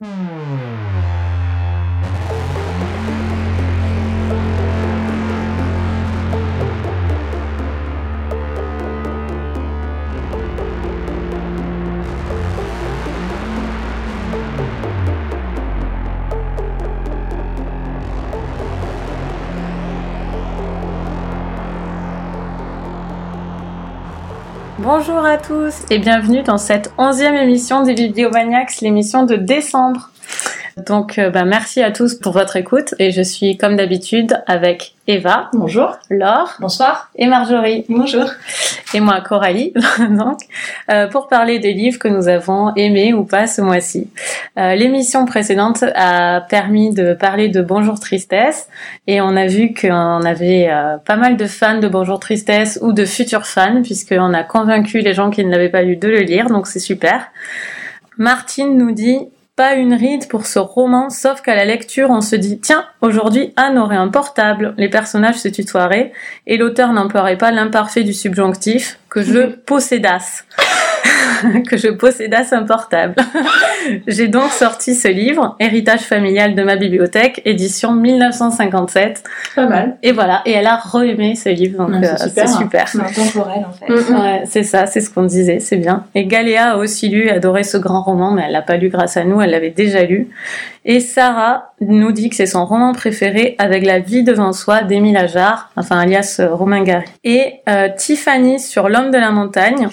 Hmm. Bonjour à tous et bienvenue dans cette onzième émission des Bibliomaniacs, l'émission de décembre. Donc, euh, bah, merci à tous pour votre écoute et je suis comme d'habitude avec Eva. Bonjour. Laure. Bonsoir. Et Marjorie. Bonjour. Et moi, Coralie, donc, euh, pour parler des livres que nous avons aimés ou pas ce mois-ci. Euh, L'émission précédente a permis de parler de Bonjour Tristesse et on a vu qu'on avait euh, pas mal de fans de Bonjour Tristesse ou de futurs fans puisqu'on a convaincu les gens qui ne l'avaient pas lu de le lire, donc c'est super. Martine nous dit pas une ride pour ce roman, sauf qu'à la lecture, on se dit tiens, aujourd'hui Anne aurait un portable, les personnages se tutoieraient, et l'auteur n'emploierait pas l'imparfait du subjonctif que je possédasse. que je possédasse un portable. J'ai donc sorti ce livre, Héritage familial de ma bibliothèque, édition 1957. Pas mal. Et voilà, et elle a re-aimé ce livre, donc Ouais, euh, c'est super. super. C'est intemporel en fait. Mm, ouais, c'est ça, c'est ce qu'on disait, c'est bien. Et Galéa a aussi lu, adoré ce grand roman, mais elle l'a pas lu grâce à nous, elle l'avait déjà lu. Et Sarah nous dit que c'est son roman préféré avec La vie devant soi d'Émile Ajar, enfin alias euh, Romain Gary. Et euh, Tiffany sur L'homme de la montagne,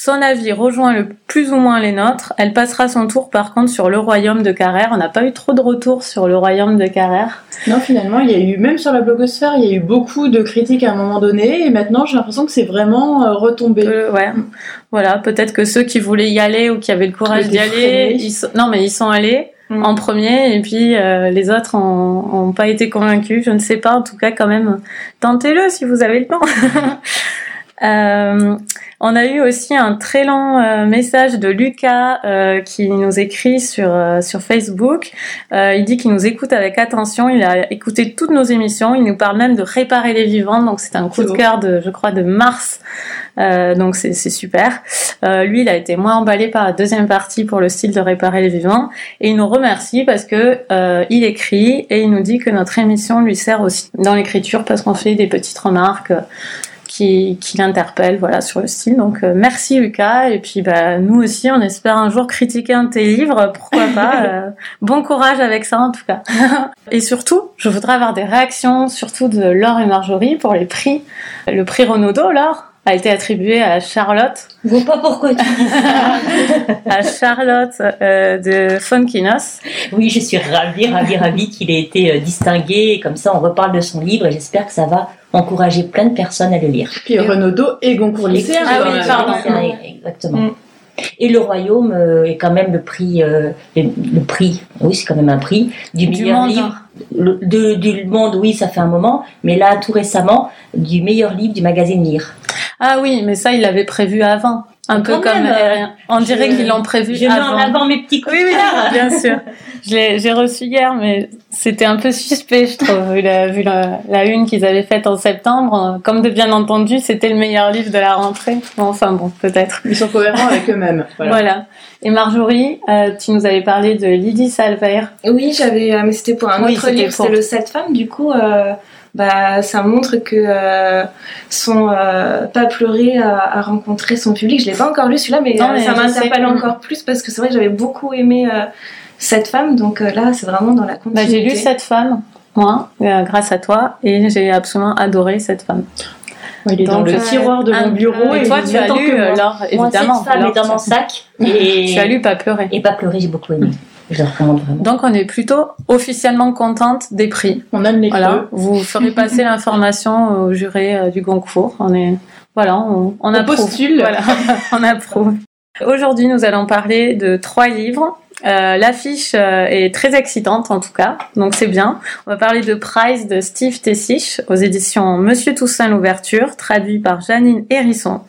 son avis rejoint le plus ou moins les nôtres. Elle passera son tour par contre sur Le royaume de Carrère. On n'a pas eu trop de retours sur Le royaume de Carrère. Non, finalement, il y a eu, même sur la blogosphère, il y a eu beaucoup de critiques à un moment donné, et maintenant j'ai l'impression que c'est vraiment euh, retombé. Euh, ouais, voilà, peut-être que ceux qui voulaient y aller ou qui avaient le courage d'y aller, freinés. ils sont... non mais ils sont allés Mm. en premier et puis euh, les autres ont, ont pas été convaincus. Je ne sais pas, en tout cas quand même, tentez-le si vous avez le temps. Euh, on a eu aussi un très long euh, message de Lucas euh, qui nous écrit sur euh, sur Facebook. Euh, il dit qu'il nous écoute avec attention. Il a écouté toutes nos émissions. Il nous parle même de réparer les vivants. Donc c'est un coup de cœur de, je crois, de mars. Euh, donc c'est super. Euh, lui, il a été moins emballé par la deuxième partie pour le style de réparer les vivants. Et il nous remercie parce que euh, il écrit et il nous dit que notre émission lui sert aussi dans l'écriture parce qu'on fait des petites remarques. Qui, qui l'interpelle voilà sur le style. Donc euh, merci Lucas. Et puis bah nous aussi on espère un jour critiquer un de tes livres. Pourquoi pas euh, bon courage avec ça en tout cas. Et surtout je voudrais avoir des réactions surtout de Laure et Marjorie pour les prix. Le prix Renaudot Laure a été attribué à Charlotte. Je vois pas pourquoi tu dis ça. à Charlotte euh, de Fonkinos. Oui, je suis ravie, ravie, ravie qu'il ait été distingué. Comme ça, on reparle de son livre et j'espère que ça va encourager plein de personnes à le lire. Puis Renaudot et Goncourt lycéen. Ah oui, pardon. C'est- Exactement. Mm. Et le royaume euh, est quand même le prix, euh, le, le prix, oui, c'est quand même un prix du, du meilleur monde livre le- de- du monde. Oui, ça fait un moment, mais là, tout récemment, du meilleur livre du magazine Lire. ah oui mais ça il l'avait prévu avant un peu Quand comme même, euh, Aérien. on dirait qu'ils l'ont prévu Je mets avant en avant mes petits coups Oui, oui, bien sûr. Je l'ai- J'ai reçu hier, mais c'était un peu suspect, je trouve, vu la, vu la, la une qu'ils avaient faite en septembre. Comme de bien entendu, c'était le meilleur livre de la rentrée. Bon, Enfin bon, peut-être. Ils sont cohérents avec eux-mêmes. Voilà. Voilà. Et Marjorie, euh, tu nous avais parlé de Lydie Salver. Oui, j'avais, euh, mais c'était pour un Oui, autre livre, pour- c'était le Sept femmes. Du coup, euh, bah, ça montre que euh, son euh, pas pleurer a, a rencontré son public. Je l'ai pas encore lu celui-là, mais, Non, euh, mais ça m'interpelle encore plus parce que c'est vrai que j'avais beaucoup aimé euh, cette femme. Donc euh, là, c'est vraiment dans la Bah, continuité. j'ai lu cette femme, moi, euh, grâce à toi, et j'ai absolument adoré cette femme. Il est dans le euh, tiroir de mon bureau. Et et toi, tu as lu, moi. euh, Laure, Moi, évidemment. cette femme Laure, est dans mon sac. Et, Tu as lu Pas pleurer. Et pas pleurer, j'ai beaucoup aimé. Je le recommande vraiment. Donc, on est plutôt officiellement contente des prix. On aime les Voilà, creux. vous ferez passer l'information au juré euh, du Goncourt. On est, voilà, on, on, On approuve. postule. Voilà, on approuve. Aujourd'hui, nous allons parler de trois livres. Euh, L'affiche euh, est très excitante en tout cas, donc c'est bien. On va parler de Price de Steve Tessich aux éditions Monsieur Toussaint l'ouverture, traduit par Janine Hérisson,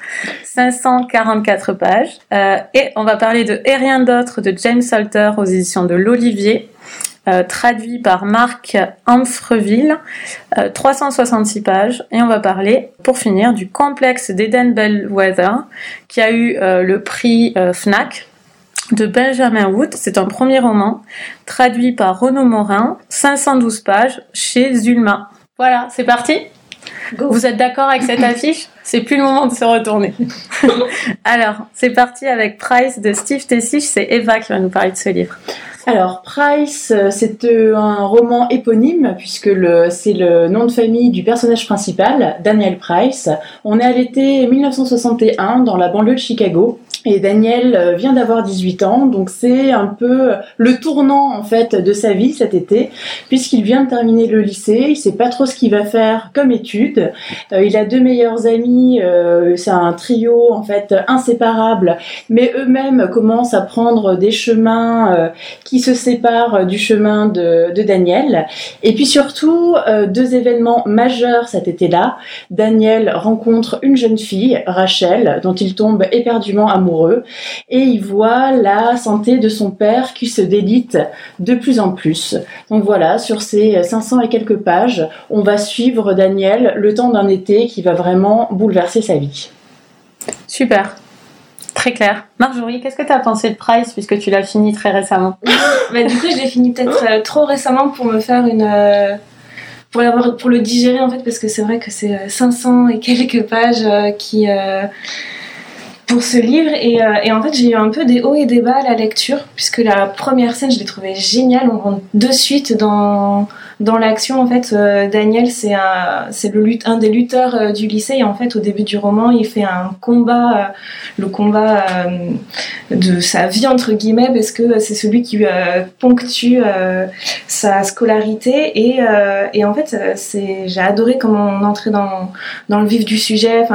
544 pages. Euh, et on va parler de Et rien d'autre de James Salter aux éditions de l'Olivier, traduit par Marc Amfreville, euh, 366 pages. Et on va parler, pour finir, du complexe d'Eden Bellwether, qui a eu le prix FNAC de Benjamin Wood. C'est un premier roman traduit par Renaud Morin, 512 pages chez Zulma. Voilà, c'est parti Vous êtes d'accord avec cette affiche? C'est plus le moment de se retourner. Alors, c'est parti avec Price de Steve Tessich. C'est Eva qui va nous parler de ce livre. Alors, Price, euh, c'est euh, un roman éponyme, puisque c'est le nom de famille du personnage principal, Daniel Price. On est à l'été 1961 dans la banlieue de Chicago. Et Daniel euh, vient d'avoir 18 ans, donc c'est un peu le tournant en fait de sa vie cet été, puisqu'il vient de terminer le lycée, il sait pas trop ce qu'il va faire comme étude. Euh, il a deux meilleurs amis, euh, c'est un trio en fait inséparable, mais eux-mêmes commencent à prendre des chemins qui se séparent du chemin de, de Daniel. Et puis surtout deux événements majeurs cet été-là. Daniel rencontre une jeune fille, Rachel, dont il tombe éperdument amoureux et il voit la santé de son père qui se délite de plus en plus. Donc voilà, sur ces 500 et quelques pages, on va suivre Daniel le temps d'un été qui va vraiment bouleverser sa vie. Super. Très clair. Marjorie, qu'est-ce que tu as pensé de Price puisque tu l'as fini très récemment? Bah, Du coup, je l'ai fini peut-être euh, trop récemment pour me faire une. Euh, pour, pour le digérer en fait, parce que c'est vrai que c'est 500 euh, et quelques pages qui pour ce livre. Et, euh, et en fait j'ai eu un peu des hauts et des bas à la lecture puisque la première scène je l'ai trouvée géniale. On rentre de suite dans dans l'action en fait euh, Daniel c'est un des lutteurs euh, du lycée. Et en fait au début du roman il fait un combat le combat de sa vie entre guillemets parce que c'est celui qui ponctue sa scolarité. Et, en fait j'ai adoré comment on entrait dans le vif du sujet.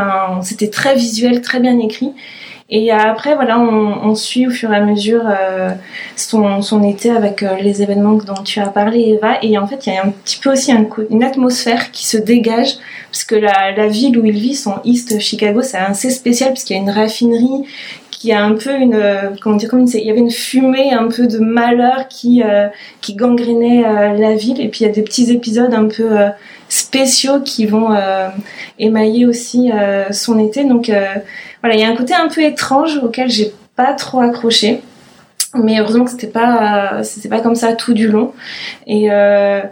C'était très visuel très bien écrit et après, voilà, on, on, suit au fur et à mesure euh, son, son, été avec euh, les événements dont tu as parlé, Eva. Et en fait, il y a un petit peu aussi un, une atmosphère qui se dégage, parce que la, la ville où il vit, son East Chicago, c'est assez spécial, parce qu'il y a une raffinerie qui a un peu une euh, comment dire comme une, il y avait une fumée un peu de malheur qui qui gangrénait la ville et puis il y a des petits épisodes un peu spéciaux qui vont émailler aussi son été donc voilà, il y a un côté un peu étrange auquel j'ai pas trop accroché. Mais heureusement que c'était pas, c'était pas comme ça tout du long. Et, euh,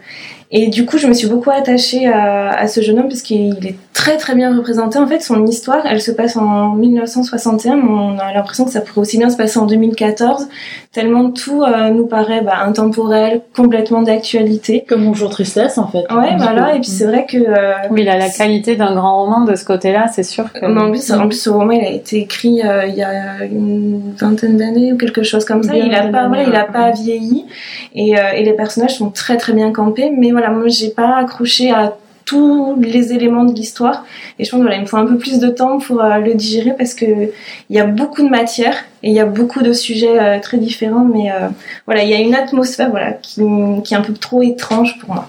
et du coup, je me suis beaucoup attachée à, à ce jeune homme parce qu'il est très très bien représenté. En fait, son histoire, elle se passe en 1961, mais on a l'impression que ça pourrait aussi bien se passer en 2014, tellement tout euh, nous paraît bah, intemporel, complètement d'actualité. Comme Bonjour Tristesse, en fait. Ouais, voilà. Et puis c'est vrai que... Euh, oui, il a la qualité d'un grand roman de ce côté-là, c'est sûr que... en, plus, en plus, ce roman, il a été écrit euh, il y a une vingtaine d'années ou quelque chose comme ça. il a pas, voilà, il a pas vieilli. Et, et les personnages sont très très bien campés, mais voilà voilà, moi j'ai pas accroché à tous les éléments de l'histoire et je pense voilà, il me faut un peu plus de temps pour euh, le digérer parce que il y a beaucoup de matière et il y a beaucoup de sujets euh, très différents mais euh, voilà, il y a une atmosphère voilà qui, qui, est un peu trop étrange pour moi.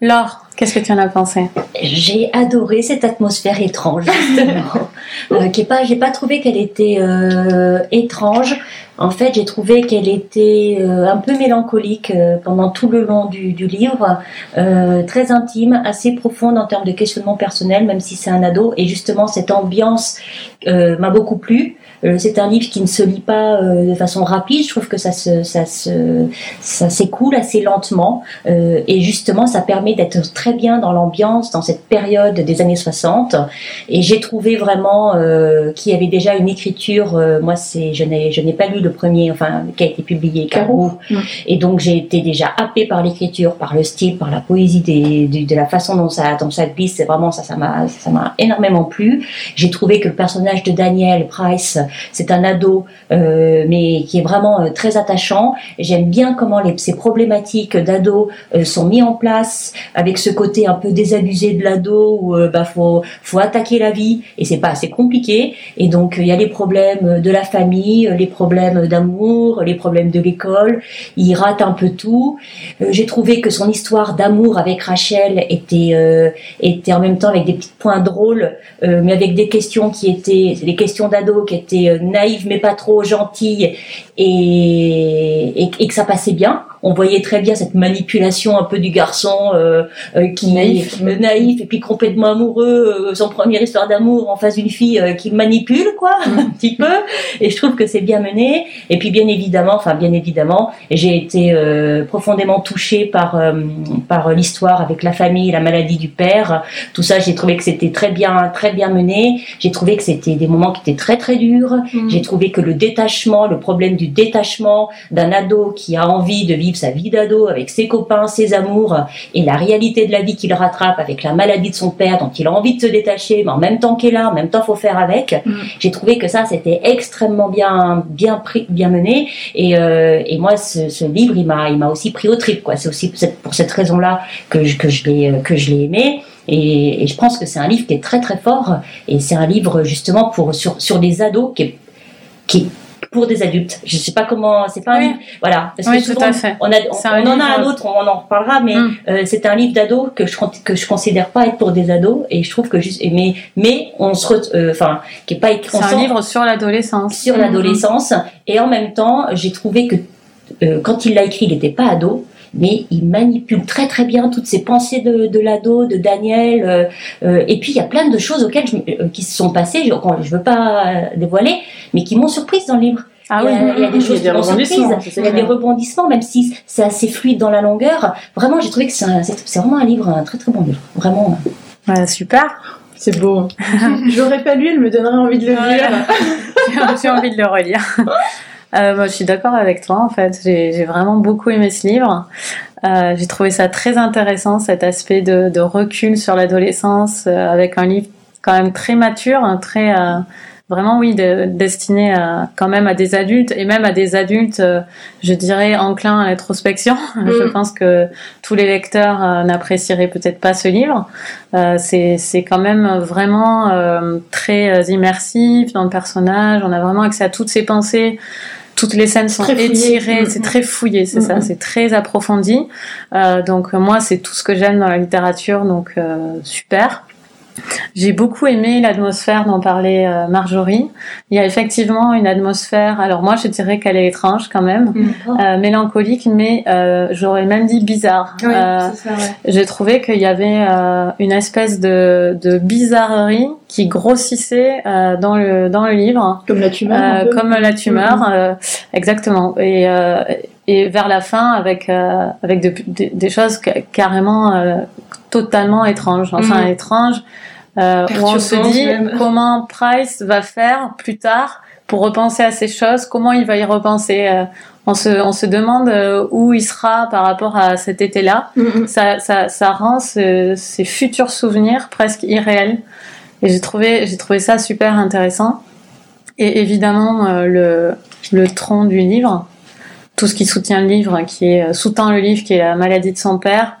Laure, qu'est-ce que tu en as pensé? J'ai adoré cette atmosphère étrange justement. qui est pas j'ai pas trouvé qu'elle était étrange en fait, j'ai trouvé qu'elle était euh, un peu mélancolique euh, pendant tout le long du, livre, euh, très intime, assez profonde en termes de questionnement personnel, même si c'est un ado. Et justement, cette ambiance m'a beaucoup plu. C'est un livre qui ne se lit pas de façon rapide. Je trouve que ça se, ça se, ça s'écoule assez lentement. et justement, ça permet d'être très bien dans l'ambiance, dans cette période des années 60. Et j'ai trouvé vraiment qu'il y avait déjà une écriture. moi, c'est, je n'ai, je n'ai pas lu le premier, enfin, qui a été publié, Carreau. Et donc, j'ai été déjà happée par l'écriture, par le style, par la poésie, des, de, la façon dont ça, dont ça glisse. C'est vraiment, ça, ça m'a, ça m'a énormément plu. J'ai trouvé que le personnage de Daniel Price, c'est un ado, euh, mais qui est vraiment euh, très attachant. J'aime bien comment ces problématiques d'ado euh, sont mis en place avec ce côté un peu désabusé de l'ado où bah faut attaquer la vie et c'est pas assez compliqué et donc il y a les problèmes de la famille les problèmes d'amour, les problèmes de l'école. Il rate un peu tout. J'ai trouvé que son histoire d'amour avec Rachel était était en même temps avec des petits points drôles, mais avec des questions qui étaient des questions d'ado qui étaient naïves mais pas trop gentilles et, et, et que ça passait bien on voyait très bien cette manipulation un peu du garçon euh, euh, qui Naïf. est naïf et puis complètement amoureux, euh, son première histoire d'amour en face d'une fille euh, qui le manipule quoi, un petit peu. Et je trouve que c'est bien mené. Et puis bien évidemment, enfin bien évidemment, j'ai été euh, profondément touchée par euh, par l'histoire avec la famille, la maladie du père. Tout ça, j'ai trouvé que c'était très bien très bien mené. J'ai trouvé que c'était des moments qui étaient très très durs. Mm. J'ai trouvé que le détachement, le problème du détachement d'un ado qui a envie de vivre sa vie d'ado avec ses copains, ses amours et la réalité de la vie qu'il rattrape avec la maladie de son père dont il a envie de se détacher, mais en même temps qu'elle est là, en même temps faut faire avec. Mm. J'ai trouvé que ça c'était extrêmement bien bien pris, bien mené et, euh, et moi ce, ce livre il m'a il m'a aussi pris au trip quoi. C'est aussi pour cette, cette raison-là que je, que je l'ai que je l'ai aimé. Et, et je pense que c'est un livre qui est très très fort et c'est un livre justement pour sur sur des ados qui est, qui est pour des adultes. Je sais pas comment, c'est pas un Oui. livre, voilà. Parce Oui, que tout souvent, à fait. on, a, on, en a un livre- autre, on en reparlera, mais Mm. euh, c'est un livre d'ado que je que je considère pas être pour des ados et je trouve que juste, mais mais on se, re- euh, enfin, qui est pas écrit. C'est un livre sur l'adolescence. sur l'adolescence et en même temps j'ai trouvé que euh, quand il l'a écrit il n'était pas ado mais il manipule très très bien toutes ces pensées de, de l'ado, de Daniel, euh, euh, et puis il y a plein de choses auxquelles je, euh, qui se sont passées, je, ne veux pas dévoiler, mais qui m'ont surprise dans le livre. Ah il, y oui. a, il y a des a choses des qui m'ont surprise, il y a des rebondissements, même si c'est assez fluide dans la longueur. Vraiment, j'ai trouvé que c'est vraiment un livre, un très très bon livre. Vraiment. Ouais, super. C'est beau. J'aurais pas lu, elle me donnerait envie de le lire. J'ai envie de le relire. Euh, moi, je suis d'accord avec toi, en fait. J'ai j'ai vraiment beaucoup aimé ce livre. Euh, J'ai trouvé ça très intéressant, cet aspect de, de recul sur l'adolescence, euh, avec un livre quand même très mature, hein, très euh, vraiment, oui, de- destiné à, quand même à des adultes et même à des adultes, euh, je dirais, enclins à l'introspection. Je pense que tous les lecteurs euh, n'apprécieraient peut-être pas ce livre. Euh, c'est c'est quand même vraiment euh, très euh, immersif dans le personnage. On a vraiment accès à toutes ses pensées. Toutes les scènes sont Très étirées, Mm, c'est mm. très fouillé, c'est Mm, ça, c'est très approfondi. Euh, donc moi, c'est tout ce que j'aime dans la littérature, donc euh, super. J'ai beaucoup aimé l'atmosphère dont parlait euh, Marjorie. Il y a effectivement une atmosphère. Alors moi, je dirais qu'elle est étrange quand même, euh, mélancolique, mais euh, j'aurais même dit bizarre. Oui, Euh, c'est ça, ouais. j'ai trouvé qu'il y avait euh, une espèce de, de bizarrerie qui grossissait euh, dans le dans le livre, Comme la tumeur. un euh, peu. comme la tumeur, Mhm. euh, exactement. Et euh, et vers la fin avec euh, avec de- des- des choses ca- carrément euh, totalement étranges, enfin Mhm. étranges, euh, où on se dit même. comment Price va faire plus tard pour repenser à ces choses, comment il va y repenser. euh, on se on se demande euh, où il sera par rapport à cet été-là Mhm. ça, ça, ça rend ce- ces futurs souvenirs presque irréels. Et j'ai trouvé, j'ai trouvé ça super intéressant. Et évidemment, euh, le, le tronc du livre, tout ce qui soutient le livre, qui est sous-tend le livre, qui est la maladie de son père.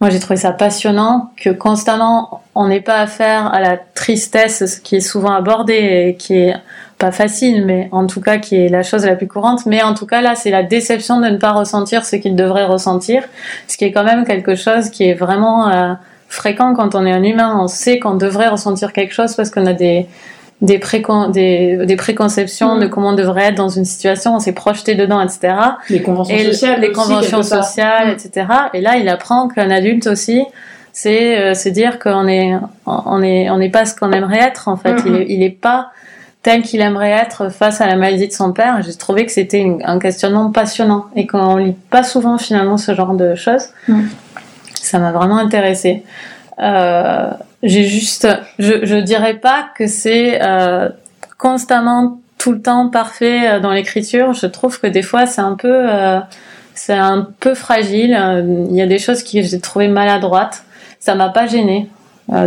Moi, j'ai trouvé ça passionnant que constamment, on n'ait pas affaire à la tristesse, qui est souvent abordé et qui est pas facile, mais en tout cas qui est la chose la plus courante. Mais en tout cas, là, c'est la déception de ne pas ressentir ce qu'il devrait ressentir, ce qui est quand même quelque chose qui est vraiment euh, fréquent quand on est un humain. On sait qu'on devrait ressentir quelque chose parce qu'on a des des, précon des, des préconceptions Mm. de comment on devrait être dans une situation, on s'est projeté dedans, etc. Les conventions Et sociales. les aussi, conventions sociales, Mm. etc. Et là, il apprend qu'un adulte aussi, c'est euh, se dire qu'on est, on est, on n'est pas ce qu'on aimerait être en fait. Mhm. Il, est, il est pas tel qu'il aimerait être face à la maladie de son père. J'ai trouvé que c'était un questionnement passionnant et qu'on lit pas souvent finalement ce genre de choses. Mhm. Ça m'a vraiment intéressée. Euh, j'ai juste, je, je dirais pas que c'est euh, constamment tout le temps parfait euh, dans l'écriture. Je trouve que des fois c'est un peu, euh, c'est un peu fragile. Euh, Il y a des choses que j'ai trouvé maladroites. Ça m'a pas gêné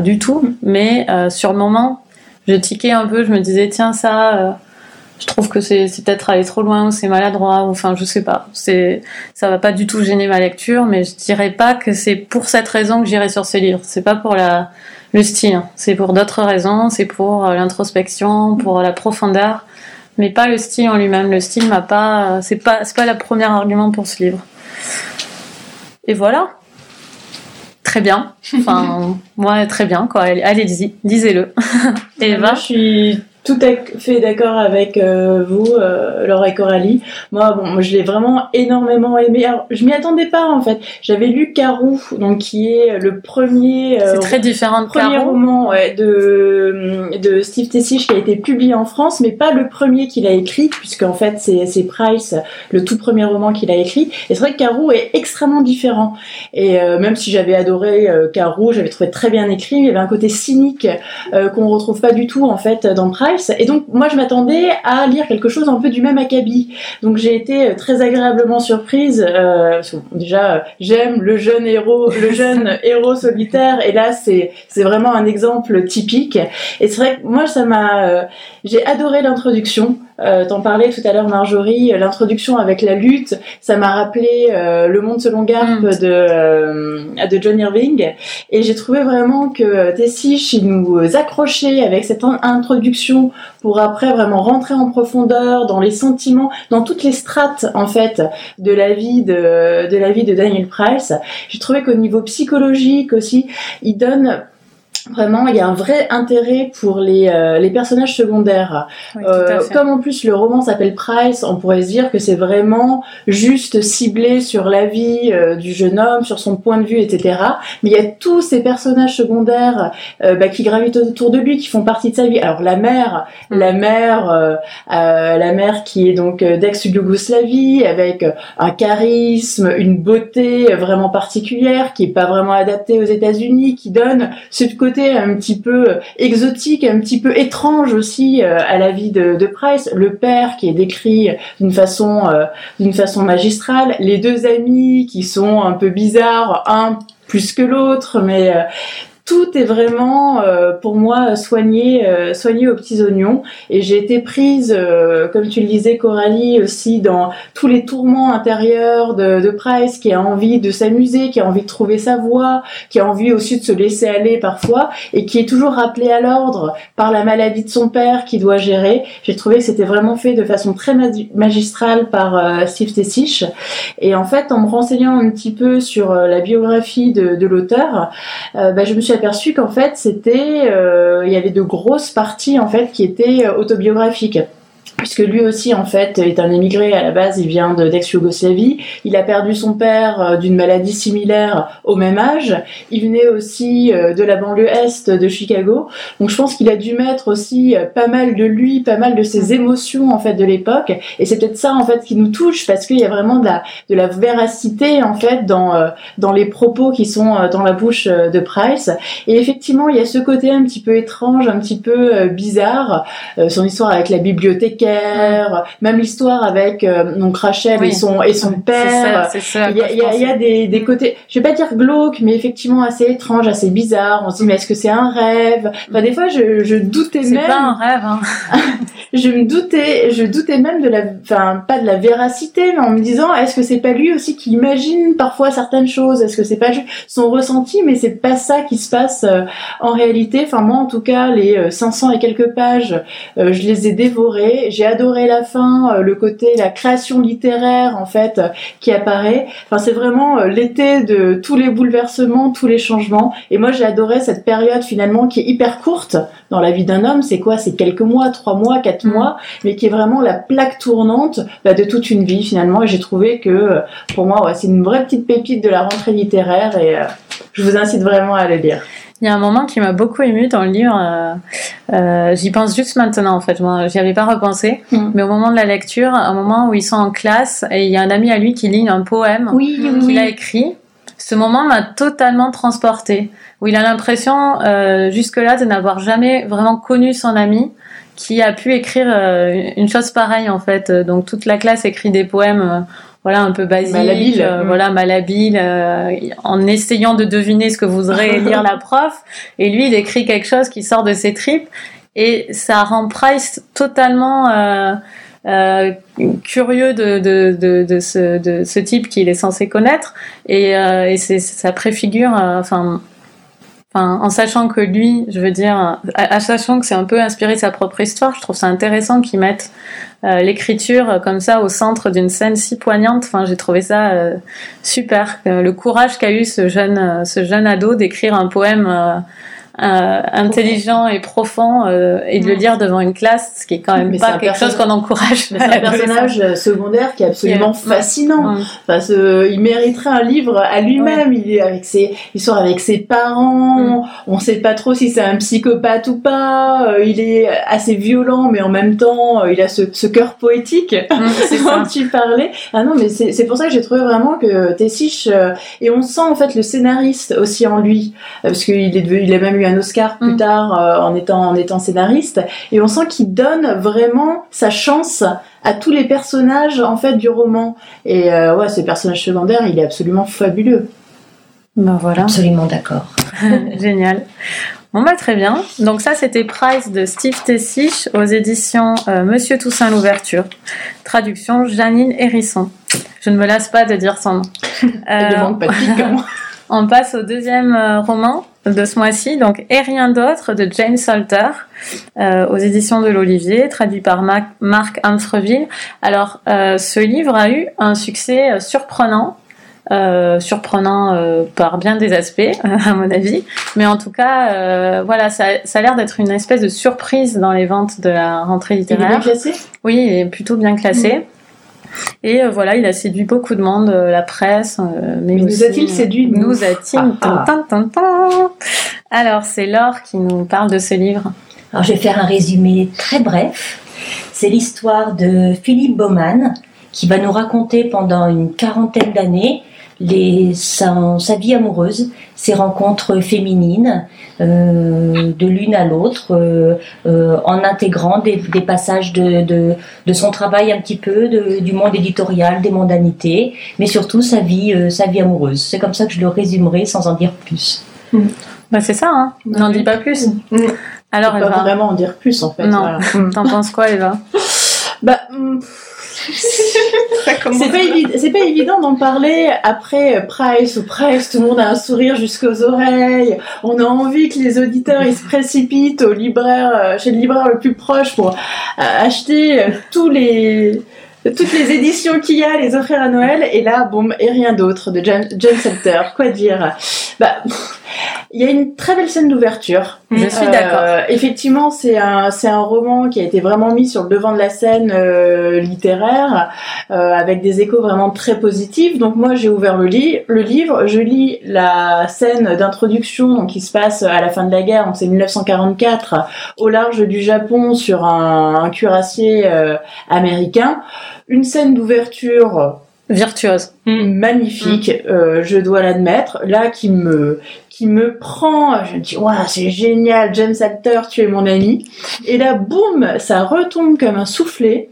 du tout, mais sur le moment, je tiquais un peu. Je me disais tiens ça. Je trouve que c'est peut-être aller trop loin ou c'est maladroit ou enfin je sais pas. C'est ça va pas du tout gêner ma lecture mais je dirais pas que c'est pour cette raison que j'irai sur ce livre c'est pas pour la le style. C'est pour d'autres raisons. C'est pour euh, l'introspection pour la profondeur. Mais pas le style en lui-même. Le style m'a pas euh, c'est pas c'est pas le premier argument pour ce livre. Et voilà. Très bien. Enfin moi très bien quoi. Allez-y. Lisez-le. Et Moi, va. je suis tout à fait d'accord avec euh, vous, euh, Laura et Coralie. Moi, bon, je l'ai vraiment énormément aimé. Alors, je m'y attendais pas en fait. J'avais lu Carou, donc qui est le premier. Euh, c'est très différent de premier roman ouais, de de Steve Tessich qui a été publié en France, mais pas le premier qu'il a écrit, puisque en fait c'est c'est Price, le tout premier roman qu'il a écrit. Et c'est vrai que Carou est extrêmement différent. Et même si j'avais adoré Carou, j'avais trouvé très bien écrit, il y avait un côté cynique qu'on retrouve pas du tout en fait dans Price et donc, moi, je m'attendais à lire quelque chose un peu du même acabit. Donc, j'ai été euh, très agréablement surprise. Euh, déjà, euh, j'aime le jeune héros, le jeune héros solitaire. Et là, c'est c'est vraiment un exemple typique. Et c'est vrai que moi, ça m'a, euh, j'ai adoré l'introduction. Euh, T'en parlais tout à l'heure, Marjorie, l'introduction avec la lutte, ça m'a rappelé euh, Le Monde selon Garp mm. de, euh, de John Irving. Et j'ai trouvé vraiment que Tessich, il nous accrochait avec cette introduction pour après vraiment rentrer en profondeur dans les sentiments, dans toutes les strates en fait de la vie de, de la vie de Daniel Price. J'ai trouvé qu'au niveau psychologique aussi, il donne Vraiment, il y a un vrai intérêt pour les, euh, les personnages secondaires. euh, comme en plus le roman s'appelle Price, on pourrait se dire que c'est vraiment juste ciblé sur la vie euh, du jeune homme, sur son point de vue, etc. Mais il y a tous ces personnages secondaires euh, bah, qui gravitent autour de lui, qui font partie de sa vie. Alors la mère, mm. la mère, la mère qui est donc d'ex-Yougoslavie, avec un charisme, une beauté vraiment particulière, qui est pas vraiment adaptée aux États-Unis, qui donne ce côté un petit peu exotique, un petit peu étrange aussi euh, à la vie de, Price. Le père qui est décrit d'une façon, euh, d'une façon magistrale. Les deux amis qui sont un peu bizarres, un plus que l'autre, mais euh, tout est vraiment euh, pour moi soigné euh, soigné aux petits oignons. Et j'ai été prise euh, comme tu le disais Coralie aussi dans tous les tourments intérieurs de, Price qui a envie de s'amuser qui a envie de trouver sa voie qui a envie aussi de se laisser aller parfois et qui est toujours rappelé à l'ordre par la maladie de son père qui doit gérer. J'ai trouvé que c'était vraiment fait de façon très magistrale par Steve Tessich et en fait en me renseignant un petit peu sur la biographie de, de l'auteur bah, je me suis aperçu qu'en fait, c'était, euh, il y avait de grosses parties en fait qui étaient euh, autobiographiques puisque lui aussi en fait est un émigré à la base, il vient d'ex-Yougoslavie, il a perdu son père euh, d'une maladie similaire au même âge, il venait aussi euh, de la banlieue est de Chicago, donc je pense qu'il a dû mettre aussi euh, pas mal de lui, pas mal de ses émotions en fait de l'époque, et c'est peut-être ça en fait qui nous touche parce qu'il y a vraiment de la, de la véracité en fait dans, dans les propos qui sont dans la bouche de Price, et effectivement il y a ce côté un petit peu étrange, un petit peu bizarre, son histoire avec la même l'histoire avec euh, donc Rachel et son et son père. il y a, y a, des, des côtés, je vais pas dire glauques, mais effectivement assez étranges, assez bizarres. On se dit mais est-ce que c'est un rêve? Enfin des fois je, je doutais même. C'est pas un rêve. Hein. je me doutais, je doutais même de la, enfin pas de la véracité, mais en me disant est-ce que c'est pas lui aussi qui imagine parfois certaines choses? Est-ce que c'est pas son ressenti? Mais c'est pas ça qui se passe euh, en réalité. Enfin moi en tout cas les 500 euh, et quelques pages, je les ai dévorées j'ai adoré la fin, euh, le côté la création littéraire en fait euh, qui apparaît. Enfin, c'est vraiment euh, l'été de tous les bouleversements, tous les changements. Et moi, j'ai adoré cette période finalement qui est hyper courte dans la vie d'un homme. C'est quoi? C'est quelques mois, trois mois, quatre mm. mois, mais qui est vraiment la plaque tournante bah, de toute une vie finalement. Et j'ai trouvé que pour moi, ouais, c'est une vraie petite pépite de la rentrée littéraire et je vous incite vraiment à le lire. Il y a un moment qui m'a beaucoup ému dans le livre. Euh, euh, J'y pense juste maintenant en fait. Moi, j'y avais pas repensé. Mm. Mais au moment de la lecture, un moment où ils sont en classe et il y a un ami à lui qui lit un poème qu'il a écrit. Ce moment m'a totalement transporté. Où il a l'impression euh, jusque-là de n'avoir jamais vraiment connu son ami qui a pu écrire une chose pareille en fait. Donc toute la classe écrit des poèmes voilà un peu basique, malhabile, euh, mm. voilà malhabile, euh, en essayant de deviner ce que voudrait lire la prof. Et lui, il écrit quelque chose qui sort de ses tripes et ça rend Price totalement euh, curieux de, de, de, de, ce, de ce type qu'il est censé connaître et, et c'est ça préfigure enfin En sachant que lui, je veux dire, à, sachant que c'est un peu inspiré de sa propre histoire, je trouve ça intéressant qu'il mette euh, l'écriture comme ça au centre d'une scène si poignante. Enfin, j'ai trouvé ça euh, super. le courage qu'a eu ce jeune, ce jeune ado d'écrire un poème euh, intelligent et profond euh, et de le lire devant une classe, ce qui est quand même Mais pas quelque chose qu'on encourage. C'est un personnage euh, secondaire qui est absolument fascinant. Mm. Que il mériterait un livre à lui-même. Il est avec ses, il sort avec ses Mm. parents. On sait pas trop si c'est un psychopathe ou pas. Euh, Il est assez violent, mais en même temps, euh, il a ce, ce cœur poétique Mm, dont tu parlais. Ah non, mais c'est pour ça que j'ai trouvé vraiment que Tessich euh, et on sent en fait le scénariste aussi en lui, euh, parce qu'il est il a même eu un Oscar plus Mm. tard euh, en étant en étant scénariste. Et on sent qu'il donne vraiment sa chance à tous les personnages en fait du roman. Et euh, ouais, ce personnage secondaire, il est absolument fabuleux. Ben voilà. Absolument d'accord. Génial. Bon bah très bien. Donc ça c'était Price de Steve Tessich aux éditions euh, Monsieur Toussaint l'ouverture. Traduction Janine Hérisson. Je ne me lasse pas de dire son nom. Il Euh, ne manque pas de piquant. on passe au deuxième euh, roman de ce mois-ci, donc Et rien d'autre de James Salter euh, aux éditions de l'Olivier, traduit par Ma- Marc Amfreville. Alors euh, ce livre a eu un succès euh, surprenant. euh, surprenant euh, par bien des aspects, à mon avis. Mais en tout cas, voilà, ça, ça a l'air d'être une espèce de surprise dans les ventes de la rentrée Il est bien littéraire. classé? Oui, il est plutôt bien classé. Et euh, voilà, il a séduit beaucoup de monde, euh, la presse. euh, mais Mais nous a-t-il séduit, nous Nous a-t-il Ah, ah. Alors, c'est Laure qui nous parle de ce livre. Alors, je vais faire un résumé très bref. C'est l'histoire de Philippe Baumann qui va nous raconter pendant une quarantaine d'années les, sa, sa vie amoureuse, ses rencontres féminines, euh, de l'une à l'autre, euh, euh, en intégrant des, des passages de, de, de son travail un petit peu, de- du monde éditorial, des mondanités, mais surtout sa vie, euh, sa vie amoureuse. C'est comme ça que je le résumerai sans en dire plus. Bah, c'est ça, hein. N'en oui. dis pas plus. Mm. Alors, On peut pas Eva, vraiment en dire plus en fait. Non. voilà. t'en penses quoi, Eva? Bah, C'est pas, évident d'en parler après Price ou Price, tout le monde a un sourire jusqu'aux oreilles. On a envie que les auditeurs ils se précipitent au libraire, euh, chez le libraire le plus proche pour euh, acheter euh, tous les toutes les éditions qu'il y a, les offrir à Noël. Et là, boum, et rien d'autre de John, John. Quoi dire? Bah, il y a une très belle scène d'ouverture. Je suis Euh, d'accord. Effectivement, c'est un, c'est un roman qui a été vraiment mis sur le devant de la scène euh, littéraire, euh, avec des échos vraiment très positifs. Donc moi, j'ai ouvert le, lit, le livre, je lis la scène d'introduction qui se passe à la fin de la guerre, donc c'est 1944, au large du Japon sur un, un cuirassier euh, américain. Une scène d'ouverture Virtuose. magnifique, euh, je dois l'admettre, là qui me qui me prend, je me dis waouh c'est génial, James Alter, tu es mon ami, et là boum, ça retombe comme un soufflet.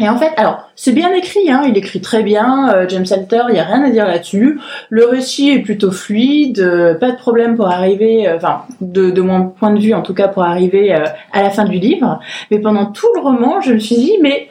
Et en fait, alors c'est bien écrit, hein, il écrit très bien, euh, James Alter, il y a rien à dire là-dessus. Le récit est plutôt fluide, euh, pas de problème pour arriver, euh, enfin de, de mon point de vue en tout cas pour arriver à la fin du livre. Mais pendant tout le roman, je me suis dit mais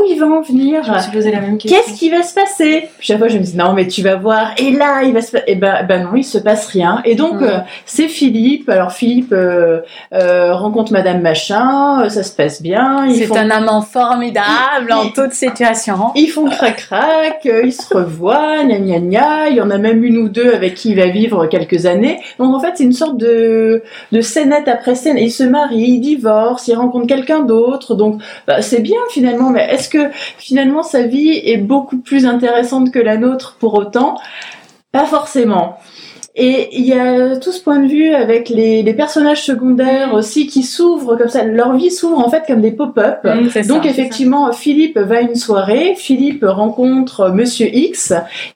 où il va en venir Je me suis posé la même question. Qu'est-ce qui va se passer Chaque fois, je me dis non, mais tu vas voir. Et là, il va se. Et ben, ben non, il se passe rien. Et donc, Mm. euh, c'est Philippe. Alors Philippe euh, euh, rencontre Madame Machin. ça se passe bien. C'est font, un amant formidable en toute situation. ils font crac crac. ils se revoient. Gna gna gna. Il y en a même une ou deux avec qui il va vivre quelques années. Donc en fait, c'est une sorte de de scénette après scène. Ils se marient, ils divorcent, ils rencontrent quelqu'un d'autre. Donc bah, c'est bien finalement. Mais est-ce que finalement sa vie est beaucoup plus intéressante que la nôtre pour autant? Pas forcément. Et il y a tout ce point de vue avec les, les personnages secondaires aussi qui s'ouvrent comme ça. Leur vie s'ouvre en fait comme des pop-up. Donc ça. effectivement, Philippe va à une soirée, Philippe rencontre Monsieur X,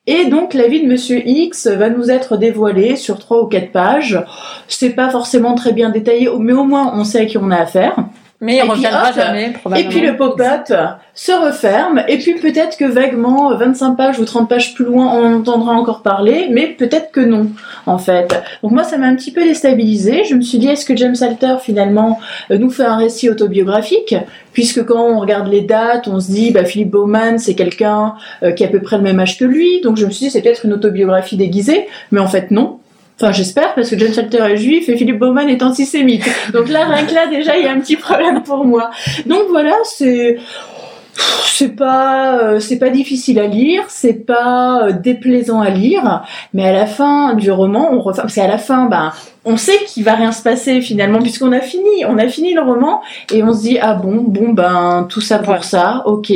et donc la vie de Monsieur X va nous être dévoilée sur trois ou quatre pages. C'est pas forcément très bien détaillé, mais au moins on sait à qui on a affaire. Mais il Et puis, reviendra hop, jamais, Et probablement. puis le pop-up se referme, et puis peut-être que vaguement, 25 pages ou 30 pages plus loin, on en entendra encore parler, mais peut-être que non, en fait. Donc moi, ça m'a un petit peu déstabilisé. Je me suis dit, est-ce que James Alter, finalement, euh, nous fait un récit autobiographique? Puisque quand on regarde les dates, on se dit, bah, Philippe Baumann, c'est quelqu'un euh, qui a à peu près le même âge que lui, donc je me suis dit, c'est peut-être une autobiographie déguisée, mais en fait, non. Enfin, j'espère, parce que James Salter est juif et Philippe Baumann est antisémite. Donc là, rien que là, déjà, il y a un petit problème pour moi. Donc voilà, c'est... c'est pas euh, c'est pas difficile à lire, c'est pas euh, déplaisant à lire, mais à la fin du roman, on refait c'est à la fin ben on sait qu'il va rien se passer finalement puisqu'on a fini, on a fini le roman et on se dit ah bon bon ben tout ça pour ça, OK.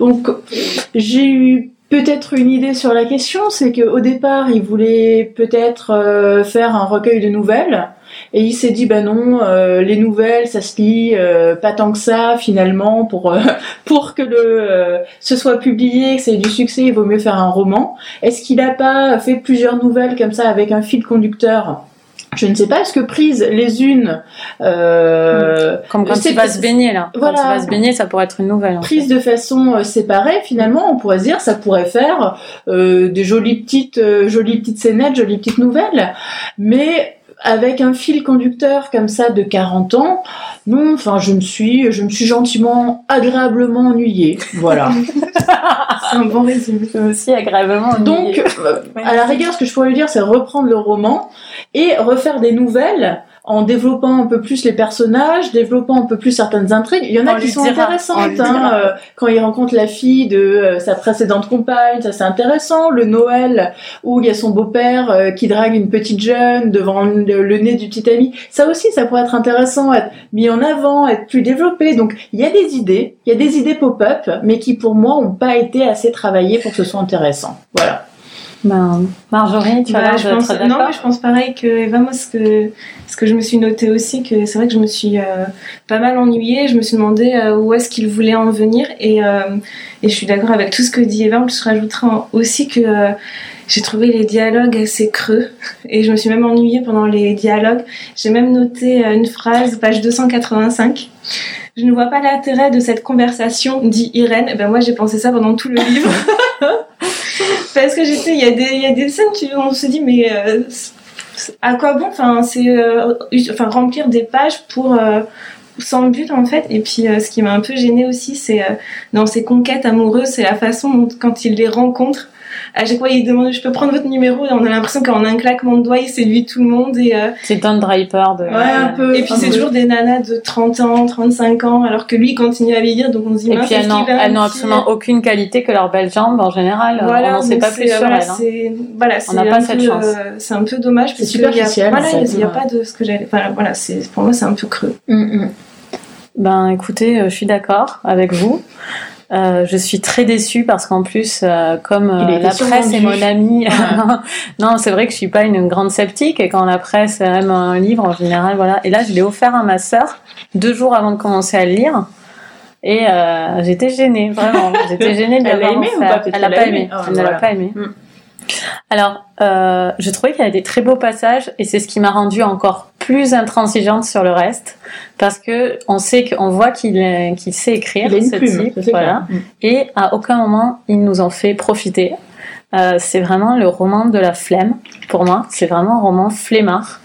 Donc j'ai eu peut-être une idée sur la question, c'est qu'au départ, il voulait peut-être euh, faire un recueil de nouvelles et il s'est dit, bah non, euh, les nouvelles, ça se lit euh, pas tant que ça finalement pour euh, pour que le ce soit publié, que ça ait du succès, il vaut mieux faire un roman. Est-ce qu'il a pas fait plusieurs nouvelles comme ça avec un fil conducteur? Je ne sais pas, est-ce que prises les unes... Euh, Comme quand tu vas se baigner, là. Voilà. Quand tu vas se baigner, ça pourrait être une nouvelle. Prises de façon séparée, finalement, on pourrait dire, ça pourrait faire euh, des jolies petites, jolies petites scénettes, jolies petites nouvelles. Mais avec un fil conducteur comme ça de 40 ans, non, enfin, je me suis, je me suis gentiment, agréablement ennuyée. Voilà. c'est un bon résumé. aussi agréablement ennuyée. Donc, euh, à la rigueur, ce que je pourrais lui dire, c'est reprendre le roman et refaire des nouvelles en développant un peu plus les personnages, développant un peu plus certaines intrigues. Il y en a qui sont intéressantes. Hein, euh, quand il rencontre la fille de euh, sa précédente compagne, ça c'est intéressant. Le Noël où il y a son beau-père euh, qui drague une petite jeune devant le, nez du petit ami. Ça aussi, ça pourrait être intéressant, être mis en avant, être plus développé. Donc il y a des idées, il y a des idées pop-up, mais qui pour moi ont pas été assez travaillées pour que ce soit intéressant. Voilà. Ben, Marjorie, tu je pense, Non, mais je pense pareil que Eva, moi, ce que, ce que je me suis noté aussi, que c'est vrai que je me suis euh, pas mal ennuyée. Je me suis demandé euh, où est-ce qu'il voulait en venir. Et, euh, et je suis d'accord avec tout ce que dit Eva. Je rajouterai aussi que j'ai trouvé les dialogues assez creux. Et je me suis même ennuyée pendant les dialogues. J'ai même noté une phrase, page 285. Je ne vois pas l'intérêt de cette conversation, dit Irène. Et ben moi, j'ai pensé ça pendant tout le livre. Parce que j'étais, il y a des, y a des scènes où on se dit, mais euh, à quoi bon? Enfin, c'est, euh, enfin, remplir des pages pour euh, sans but en fait. Et puis, ce qui m'a un peu gênée aussi, c'est dans ses conquêtes amoureuses, c'est la façon dont quand il les rencontre à chaque fois il demande je peux prendre votre numéro? Et on a l'impression qu'en un claquement de doigts il séduit tout le monde et euh... c'est un driver de ouais, un peu. Et puis c'est toujours des nanas de 30 ans 35 ans alors que lui il continue à vieillir donc on se dit et puis elles n'ont absolument aucune qualité que leurs belles jambes en général. Voilà, on n'en sait pas plus sur voilà, elles hein. voilà on n'a pas cette chance euh, c'est un peu dommage c'est superficiel voilà il n'y a, pas de ce que j'allais voilà, voilà c'est pour moi c'est un peu creux. Mm, mm. Ben écoutez, euh, je suis d'accord avec vous. Euh, je suis très déçue parce qu'en plus, euh, comme euh, la presse est mon amie, non, c'est vrai que je suis pas une grande sceptique et quand la presse aime un livre en général, voilà. Et là, je l'ai offert à ma sœur deux jours avant de commencer à le lire. Et j'étais gênée, vraiment. J'étais gênée de l'avoir offert. Elle n'a pas aimé. Elle l'a pas aimé. Alors, euh, je trouvais qu'il y avait des très beaux passages et c'est ce qui m'a rendu encore plus intransigeante sur le reste parce que on sait qu'on voit qu'il qu'il sait écrire ce type, voilà, mm. et à aucun moment il nous en fait profiter. Euh, c'est vraiment le roman de la flemme pour moi. C'est vraiment un roman flemmard.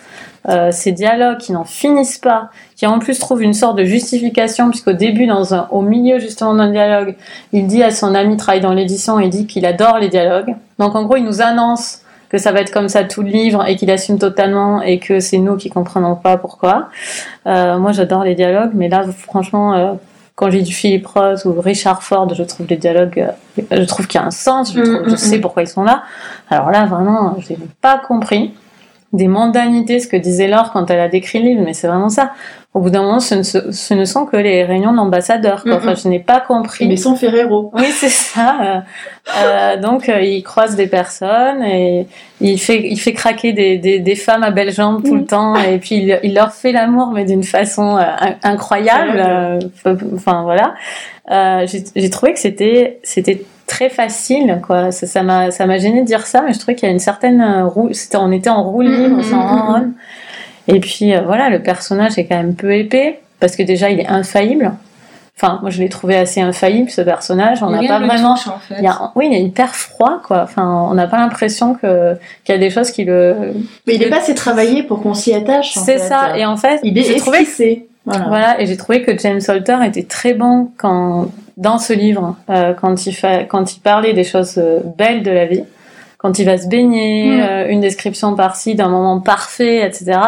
Euh, ces dialogues qui n'en finissent pas, qui en plus trouvent une sorte de justification, puisqu'au début, dans un, au milieu justement d'un dialogue, il dit à son ami travaille dans l'édition, il dit qu'il adore les dialogues. Donc en gros, il nous annonce que ça va être comme ça tout le livre et qu'il assume totalement et que c'est nous qui comprenons pas pourquoi. Euh, moi, j'adore les dialogues, mais là, franchement, euh, quand j'ai du Philippe Roth ou Richard Ford, je trouve les dialogues, euh, je trouve qu'il y a un sens, je, mm, je mm, sais mm. pourquoi ils sont là. Alors là, vraiment, je n'ai pas compris des mondanités, ce que disait Laure quand elle a décrit le livre, mais c'est vraiment ça. Au bout d'un moment, ce ne, ce ne, sont que les réunions d'ambassadeurs. Enfin, je n'ai pas compris. Mais sans Ferrero. Oui, c'est ça. Euh, euh donc, euh, il croise des personnes et il fait, il fait craquer des, des, des femmes à belles jambes tout le temps. Et puis, il, il leur fait l'amour, mais d'une façon euh, incroyable. enfin, voilà. J'ai trouvé que c'était, c'était très facile quoi. Ça m'a ça m'a gêné de dire ça mais je trouvais qu'il y a une certaine euh, roue on était en roue libre mmh, mmh, mmh, et puis euh, voilà le personnage est quand même peu épais parce que déjà il est infaillible. Enfin moi je l'ai trouvé assez infaillible ce personnage. On n'a pas vraiment touche, en fait. il y a... oui il est hyper froid quoi. Enfin on n'a pas l'impression que qu'il y a des choses qui le mais il est pas assez travaillé pour qu'on s'y attache c'est ça. Et en fait il est trouvé voilà. voilà. et j'ai trouvé que James Salter était très bon quand dans ce livre euh, quand il fait, quand il parlait des choses euh, belles de la vie, quand il va se baigner, mm. euh, une description par-ci d'un moment parfait, etc.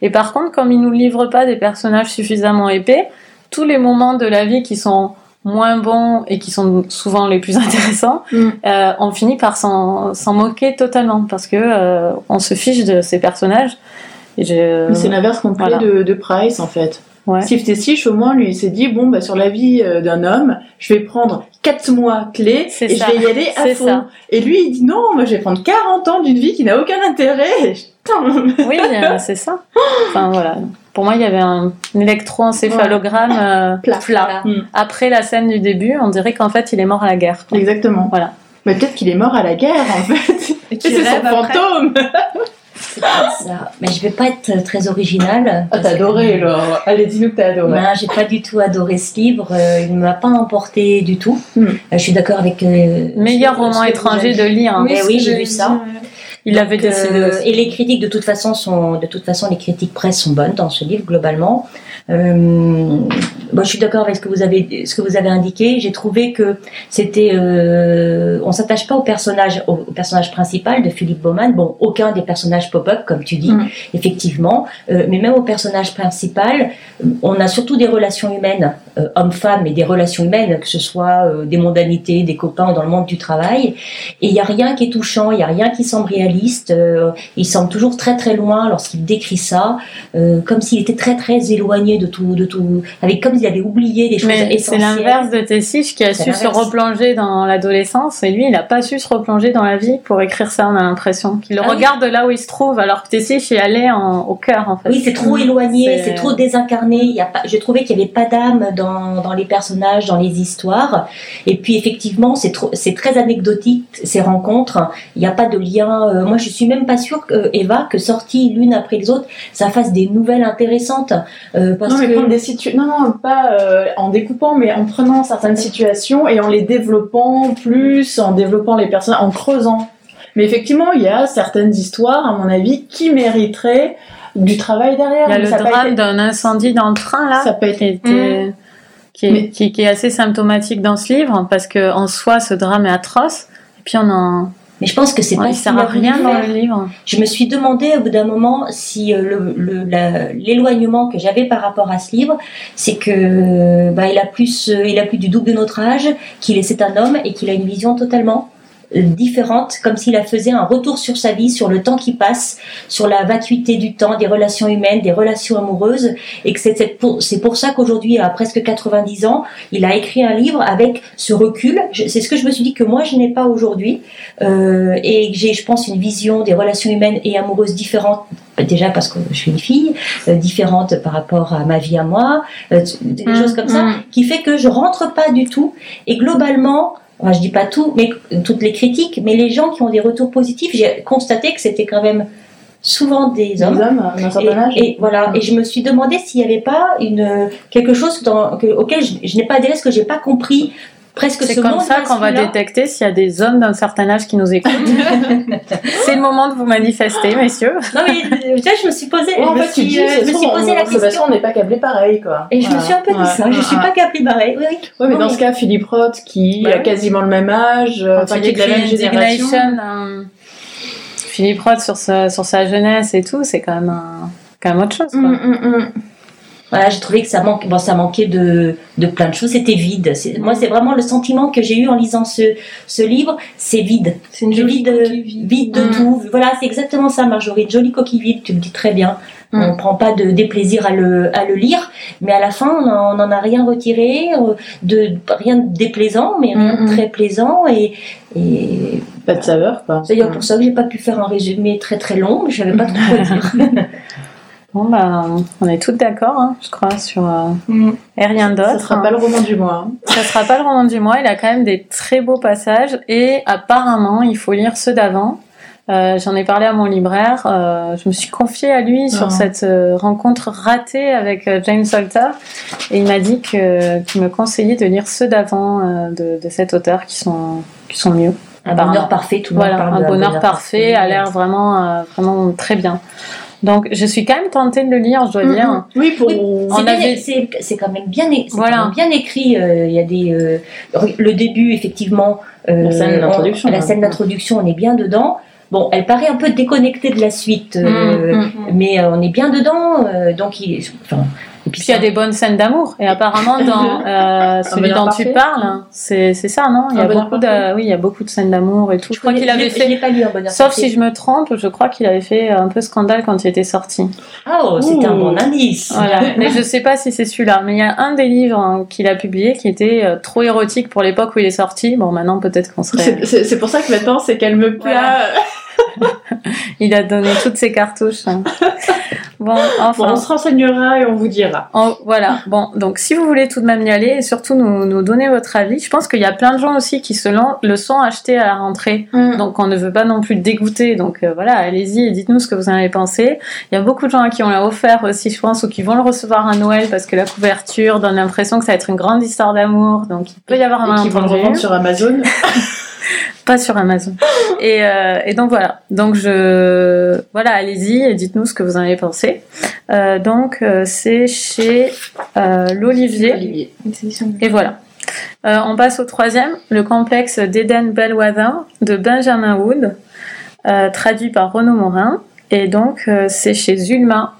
Et par contre, comme il nous livre pas des personnages suffisamment épais, tous les moments de la vie qui sont moins bons et qui sont souvent les plus intéressants, Mm. euh, on finit par s'en s'en moquer totalement parce que euh, on se fiche de ces personnages. Et je... Mais C'est l'inverse complet voilà. de, de Price en fait. Ouais. Steve Tessich, au moins, lui, il s'est dit bon, bah, sur la vie euh, d'un homme, je vais prendre 4 mois clés et ça. je vais y aller à fond. ça. Et lui, il dit non, moi, je vais prendre 40 ans d'une vie qui n'a aucun intérêt. Oui, euh, c'est ça. Enfin voilà. Pour moi, il y avait un électroencéphalogramme euh, Plat. plat. Mm. Après la scène du début, on dirait qu'en fait, il est mort à la guerre. Exactement. Voilà. Mais peut-être qu'il est mort à la guerre, en fait. Et c'est son fantôme. Ça. Mais je vais pas être très originale. Ah, t'as adoré, Laure. Allez, dis-nous que t'as adoré. Non, j'ai pas du tout adoré ce livre. euh, il ne m'a pas emporté du tout. Hmm. Euh, je suis d'accord avec. euh, Meilleur que- roman que étranger de lire. hein. Oui, que j'ai vu ça. Il l'avait Donc, décidé euh, et les critiques de toute façon sont de toute façon les critiques presse sont bonnes dans ce livre globalement. Euh, moi, je suis d'accord avec ce que vous avez ce que vous avez indiqué. J'ai trouvé que c'était euh, on s'attache pas au personnage au, au personnage principal de Philippe Bauman. Bon, aucun des personnages pop-up comme tu dis Mm. effectivement, Euh, mais même au personnage principal, on a surtout des relations humaines, euh, hommes-femmes, et des relations humaines, que ce soit des mondanités, des copains dans le monde du travail. Et il n'y a rien qui est touchant, il n'y a rien qui semble réaliste. euh, il semble toujours très très loin lorsqu'il décrit ça, euh, comme s'il était très très éloigné de tout, de tout, avec comme s'il avait oublié des choses Mais c'est essentielles. l'inverse de Tessich qui a C'est su se replonger dans l'adolescence et lui, il n'a pas su se replonger dans la vie pour écrire ça, on a l'impression. Qu'il Ah oui. regarde là où il se trouve alors que Tessich est allé en- au cœur en fait. Oui, c'est trop éloigné, C'est- c'est trop désincarné. Je trouvais qu'il n'y avait pas d'âme dans, dans les personnages, dans les histoires. Et puis effectivement, c'est trop, c'est très anecdotique ces rencontres. Il n'y a pas de lien. Euh, moi, je suis même pas sûre que Eva, que sorties l'une après les autres, ça fasse des nouvelles intéressantes. Euh, parce non, mais que prendre des situ- non, non, pas euh, en découpant, mais en prenant certaines situations et en les développant plus, en développant les personnes, en creusant. Mais effectivement, il y a certaines histoires, à mon avis, qui mériteraient du travail derrière. Il y a le ça drame été- d'un incendie dans le train là. Ça qui, est, Mais- qui, qui est assez symptomatique dans ce livre parce que en soi ce drame est atroce et puis on en mais je pense que c'est ouais, pas il ce sert à rien dans le livre. Je me suis demandé au bout d'un moment si euh, le- le- la- l'éloignement que j'avais par rapport à ce livre, c'est que bah, il a plus, euh, il a plus du double de notre âge, qu'il est c'est un homme et qu'il a une vision totalement différente, comme s'il a faisait un retour sur sa vie, sur le temps qui passe, sur la vacuité du temps, des relations humaines, des relations amoureuses, et que c'est pour, ça qu'aujourd'hui, à presque 90 ans, il a écrit un livre avec ce recul. C'est ce que je me suis dit que moi je n'ai pas aujourd'hui, euh, et que j'ai, je pense, une vision des relations humaines et amoureuses différentes. Déjà parce que je suis une fille, euh, différente par rapport à ma vie à moi, euh, des Mm, choses comme ça, mm. qui fait que je rentre pas du tout. Et globalement, enfin, je dis pas tout, mais toutes les critiques, mais les gens qui ont des retours positifs, j'ai constaté que c'était quand même souvent des Des hommes. hommes d'un certain âge. Et, voilà. Et je me suis demandé s'il n'y avait pas une quelque chose dans, que- auquel je, je n'ai pas adhéré, ce que j'ai pas compris. Presque C'est ce comme monde ça qu'on va détecter s'il y a des hommes d'un certain âge qui nous écoutent. C'est le moment de vous manifester, messieurs. Non mais euh, tu vois, je me suis posé, en je me fait, tu suis, dis, euh, je me suis posé on- la question. qu'on n'est pas câblé pareil, quoi. Et je me suis un peu dit ça. Je ouais, suis pas câblée barrée. Oui, oui. Ouais, mais Non, dans mais- ce cas, Philippe Roth, qui Bah a quasiment le même âge, euh, enfin, qui est de la même génération. Euh, Philippe Roth sur sa, sur sa jeunesse et tout, c'est quand même un- quand même autre chose. Quoi. Hum, hum, hum. Voilà, j'ai trouvé que ça manque, bon, ça manquait de, de plein de choses. C'était vide. Moi, c'est vraiment le sentiment que j'ai eu en lisant ce, ce livre. C'est vide. C'est une Vide, jolie de, coquille vide. vide de Mm. tout. Voilà, c'est exactement ça, Marjorie. Une jolie coquille vide. Tu le dis très bien. Mm. On prend pas de déplaisir à le, à le lire, mais à la fin, on en- on n'en a rien retiré, euh, de rien de déplaisant, mais rien Mm, de très plaisant. Et, et Pas de saveur, quoi. c'est d'ailleurs pour ça que j'ai pas pu faire un résumé très très long, mais je savais pas trop quoi dire. Bon, bah, on est toutes d'accord, hein, je crois, sur. euh, Mm. et rien d'autre. Ça sera pas le roman du mois. hein. Ça sera pas le roman du mois, il a quand même des très beaux passages et apparemment il faut lire ceux d'avant. Euh, J'en ai parlé à mon libraire, euh, je me suis confiée à lui sur Ah. cette euh, rencontre ratée avec euh, James Salter et il m'a dit que qu'il me conseillait de lire ceux d'avant euh, de, de cet auteur qui sont qui sont mieux. Un bonheur parfait, tout le monde Voilà, parle un de bonheur, parfait, a l'air vraiment euh, vraiment très bien. Donc je suis quand même tentée de le lire, je dois Hum, dire. Oui, pour. Oui, On C'est avait- quand même bien, Voilà. quand même bien écrit. euh, Il y a des euh, le début effectivement. euh, La scène on- d'introduction, La hein. scène d'introduction, on est bien dedans. Bon, elle paraît un peu déconnectée de la suite, euh, Hum, hum. mais euh, on est bien dedans. euh, donc, il, enfin, Et puis il y a des bonnes scènes d'amour. Et apparemment dans euh, celui dont tu parles, c'est c'est ça, non? Il y a beaucoup de oui, il y a beaucoup de scènes d'amour et tout. Je, crois qu'il avait fait. Pas lu Sauf si je me trompe, je crois qu'il avait fait un peu scandale quand il était sorti. Oh, c'est un bon indice. Voilà. mais je sais pas si c'est celui-là. Mais il y a un des livres hein, qu'il a publié qui était euh, trop érotique pour l'époque où il est sorti. Bon, maintenant peut-être qu'on serait. C'est pour ça que maintenant c'est qu'elle me plaît. il a donné toutes ses cartouches. Hein. Bon, enfin. on se renseignera et on vous dira. voilà. Bon, donc si vous voulez tout de même y aller et surtout nous, nous donner votre avis, je pense qu'il y a plein de gens aussi qui se le sont achetés à la rentrée. Mm. Donc on ne veut pas non plus dégoûter. Donc euh, voilà, allez-y et dites-nous ce que vous en avez pensé. Il y a beaucoup de gens qui ont l'a offert aussi, je pense, ou qui vont le recevoir à Noël parce que la couverture donne l'impression que ça va être une grande histoire d'amour. Donc il peut y avoir un et qui vont le revendre sur Amazon. pas sur Amazon. Et, euh, et, donc voilà. Donc je voilà, allez-y et dites-nous ce que vous en avez pensé. Euh, donc euh, c'est chez euh, l'Olivier. Et voilà. Euh, on passe au troisième, le complexe d'Eden Bellwether de Benjamin Wood, traduit par Renaud Morin. Et donc c'est chez Zulma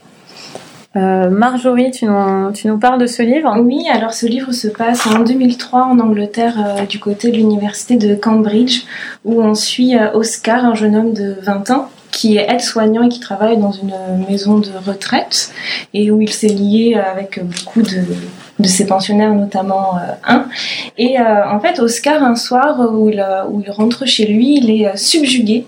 euh, Marjorie, tu nous, parles de ce livre Oui, alors ce livre se passe en 2003 en Angleterre, euh, du côté de l'université de Cambridge, où on suit euh, Oscar, un jeune homme de 20 ans, qui est aide-soignant et qui travaille dans une maison de retraite, et où il s'est lié avec beaucoup de, ses pensionnaires, notamment un. Et en fait, Oscar, un soir il, où il rentre chez lui, il est subjugué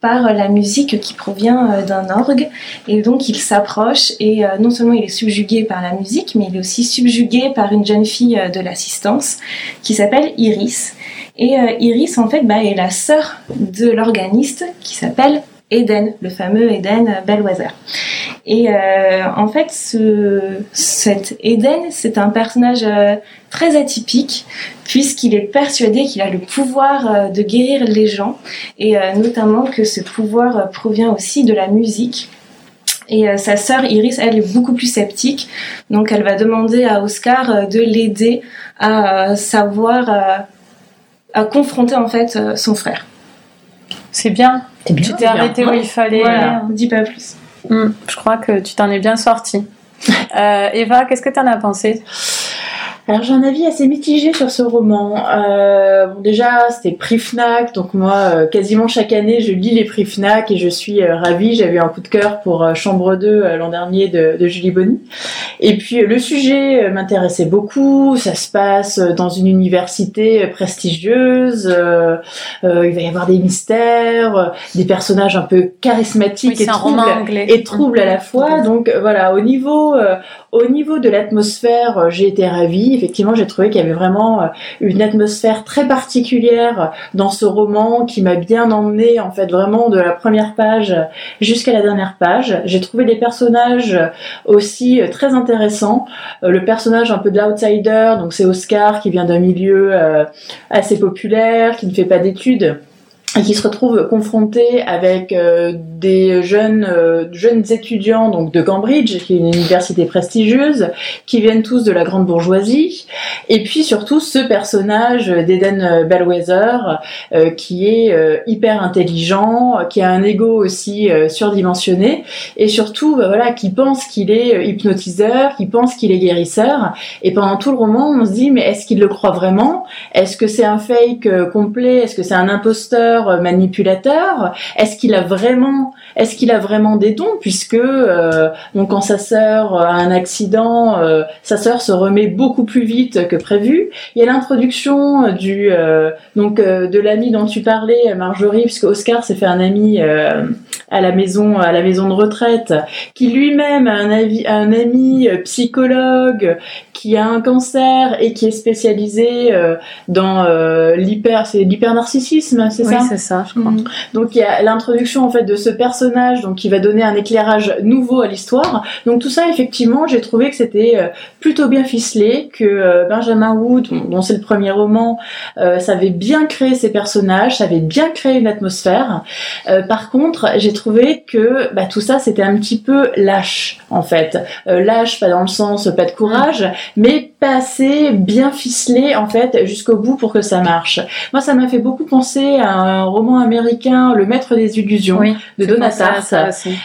par la musique qui provient euh, d'un orgue. Et donc il s'approche et euh, non seulement il est subjugué par la musique, mais il est aussi subjugué par une jeune fille euh, de l'assistance qui s'appelle Iris. Et Iris, en fait, bah, est la sœur de l'organiste qui s'appelle Eden, le fameux Eden Bellwether. Et euh, en fait, ce, cet Eden, c'est un personnage euh, très atypique puisqu'il est persuadé qu'il a le pouvoir euh, de guérir les gens et notamment que ce pouvoir provient aussi de la musique. Et sa sœur Iris, elle est beaucoup plus sceptique, donc elle va demander à Oscar de l'aider à savoir, à confronter en fait son frère. C'est bien. Tu t'es arrêté où il fallait. Voilà, dis pas plus. Hmm, je crois que tu t'en es bien sorti. Euh, Eva, qu'est-ce que tu en as pensé? Alors j'ai un avis assez mitigé sur ce roman. Euh, bon, déjà c'était prix Fnac, donc moi euh, quasiment chaque année je lis les prix Fnac et je suis euh, ravie. J'avais un coup de cœur pour euh, Chambre 2 l'an dernier de, de, Julie Bonny. Et puis le sujet m'intéressait beaucoup. Ça se passe dans une université prestigieuse. il va y avoir des mystères, des personnages un peu charismatiques et, troubles, et troubles à la fois. Donc voilà, au niveau au niveau de l'atmosphère, j'ai été ravie effectivement, j'ai trouvé qu'il y avait vraiment euh, une atmosphère très particulière dans ce roman qui m'a bien emmené en fait vraiment de la première page jusqu'à la dernière page. J'ai trouvé les personnages aussi euh, très intéressants. Euh, le personnage un peu de l'outsider, donc c'est Oscar qui vient d'un milieu assez populaire, qui ne fait pas d'études et qui se retrouve confronté avec euh, des jeunes euh, jeunes étudiants donc de Cambridge qui est une université prestigieuse qui viennent tous de la grande bourgeoisie et puis surtout ce personnage d'Eden Bellwether euh, qui est hyper intelligent qui a un ego aussi surdimensionné et surtout bah, voilà qui pense qu'il est hypnotiseur qui pense qu'il est guérisseur et pendant tout le roman on se dit mais est-ce qu'il le croit vraiment? Est-ce que c'est un fake complet? Est-ce que c'est un imposteur? Euh, manipulateur Est-ce qu'il a vraiment, est-ce qu'il a vraiment des dons puisque euh, donc quand sa sœur a un accident, euh, sa sœur se remet beaucoup plus vite que prévu. Il y a l'introduction du donc de l'ami dont tu parlais, Marjorie, puisque Oscar s'est fait un ami à la maison à la maison de retraite, qui lui-même a un, un ami psychologue qui a un cancer et qui est spécialisé dans l'hyper c'est l'hypernarcissisme, c'est ça? C'est ça, je crois. Mm. Donc il y a l'introduction en fait de ce personnage, donc qui va donner un éclairage nouveau à l'histoire. Donc tout ça, effectivement, j'ai trouvé que c'était euh, plutôt bien ficelé, que euh, Benjamin Wood, dont c'est le premier roman, euh, savait bien créer ses personnages, savait bien créer une atmosphère. par contre, j'ai trouvé que bah, tout ça, c'était un petit peu lâche, en fait. lâche, pas dans le sens pas de courage, mais pas assez bien ficelé en fait jusqu'au bout pour que ça marche. Moi, ça m'a fait beaucoup penser à un roman américain, Le Maître des Illusions, de Donna Tartt.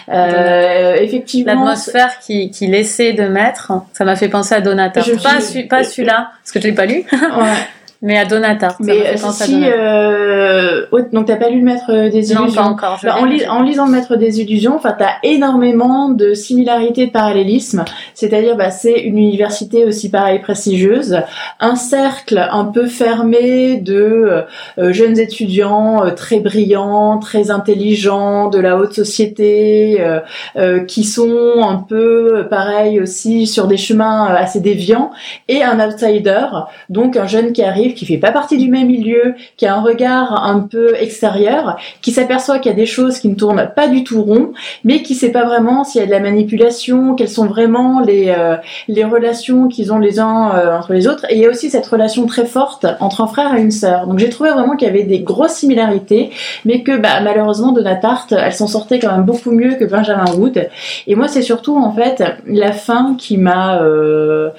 Euh, effectivement, l'atmosphère qu'il qui laissait de mettre, ça m'a fait penser à Donna Pas, pas celui-là, parce que je l'ai pas lu. ouais. Mais à Donata. Mais si, euh... donc t'as pas lu le Maître des Illusions. Non, pas encore. Bah, en, en, lisant le Maître des Illusions, enfin t'as énormément de similarités, de parallélisme. C'est-à-dire, bah, c'est une université aussi pareil prestigieuse, un cercle un peu fermé de euh, jeunes étudiants euh, très brillants, très intelligents, de la haute société, euh, qui sont un peu pareil aussi sur des chemins assez déviants, et un outsider, donc un jeune qui arrive qui fait pas partie du même milieu, qui a un regard un peu extérieur, qui s'aperçoit qu'il y a des choses qui ne tournent pas du tout rond, mais qui sait pas vraiment s'il y a de la manipulation, quelles sont vraiment les euh, les relations qu'ils ont les uns euh, entre les autres. Et il y a aussi cette relation très forte entre un frère et une sœur. Donc j'ai trouvé vraiment qu'il y avait des grosses similarités, mais que bah, malheureusement Donna Tartt, elle s'en sortait quand même beaucoup mieux que Benjamin Wood. Et moi c'est surtout en fait la fin qui m'a euh,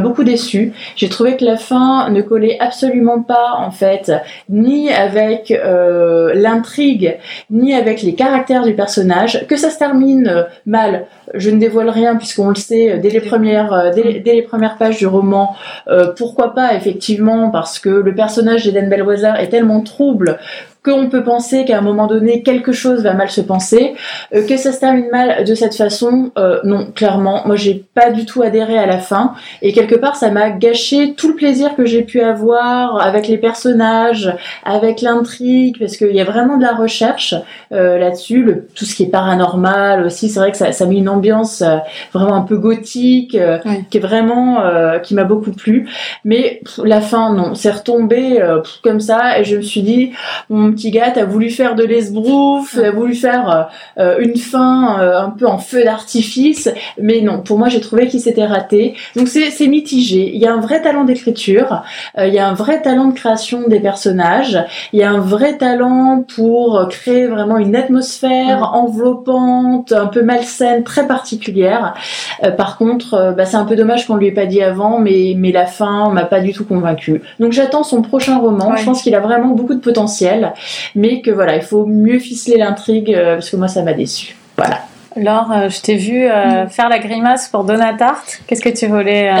beaucoup déçue. J'ai trouvé que la fin ne collait absolument absolument pas en fait, ni avec euh, l'intrigue, ni avec les caractères du personnage, que ça se termine euh, mal. Je ne dévoile rien puisqu'on le sait dès les premières, euh, dès, les premières pages du roman. pourquoi pas effectivement parce que le personnage d'Eden Bellwether est tellement trouble qu'on peut penser qu'à un moment donné quelque chose va mal se penser, euh, que ça se termine mal de cette façon, euh, non, clairement, moi j'ai pas du tout adhéré à la fin. Et quelque part ça m'a gâché tout le plaisir que j'ai pu avoir avec les personnages, avec l'intrigue, parce qu'il y a vraiment de la recherche euh, là-dessus, le, tout ce qui est paranormal aussi, c'est vrai que ça, ça met une ambiance vraiment un peu gothique, qui est vraiment, qui m'a beaucoup plu, mais la fin non, c'est retombé comme ça et je me suis dit, petit gars, t'as voulu faire de l'esbrouf, t'as voulu faire euh, une fin euh, un peu en feu d'artifice, mais non, pour moi j'ai trouvé qu'il s'était raté. Donc c'est mitigé. Il y a un vrai talent d'écriture, euh, il y a un vrai talent de création des personnages, il y a un vrai talent pour créer vraiment une atmosphère enveloppante, un peu malsaine, très particulière. par contre, bah, c'est un peu dommage qu'on lui ait pas dit avant, mais, mais la fin m'a pas du tout convaincu. Donc j'attends son prochain roman. Je pense qu'il a vraiment beaucoup de potentiel mais que voilà, il faut mieux ficeler l'intrigue euh, parce que moi ça m'a déçu. Voilà. Laure, euh, je t'ai vu euh, faire la grimace pour Donatarte. Qu'est-ce que tu voulais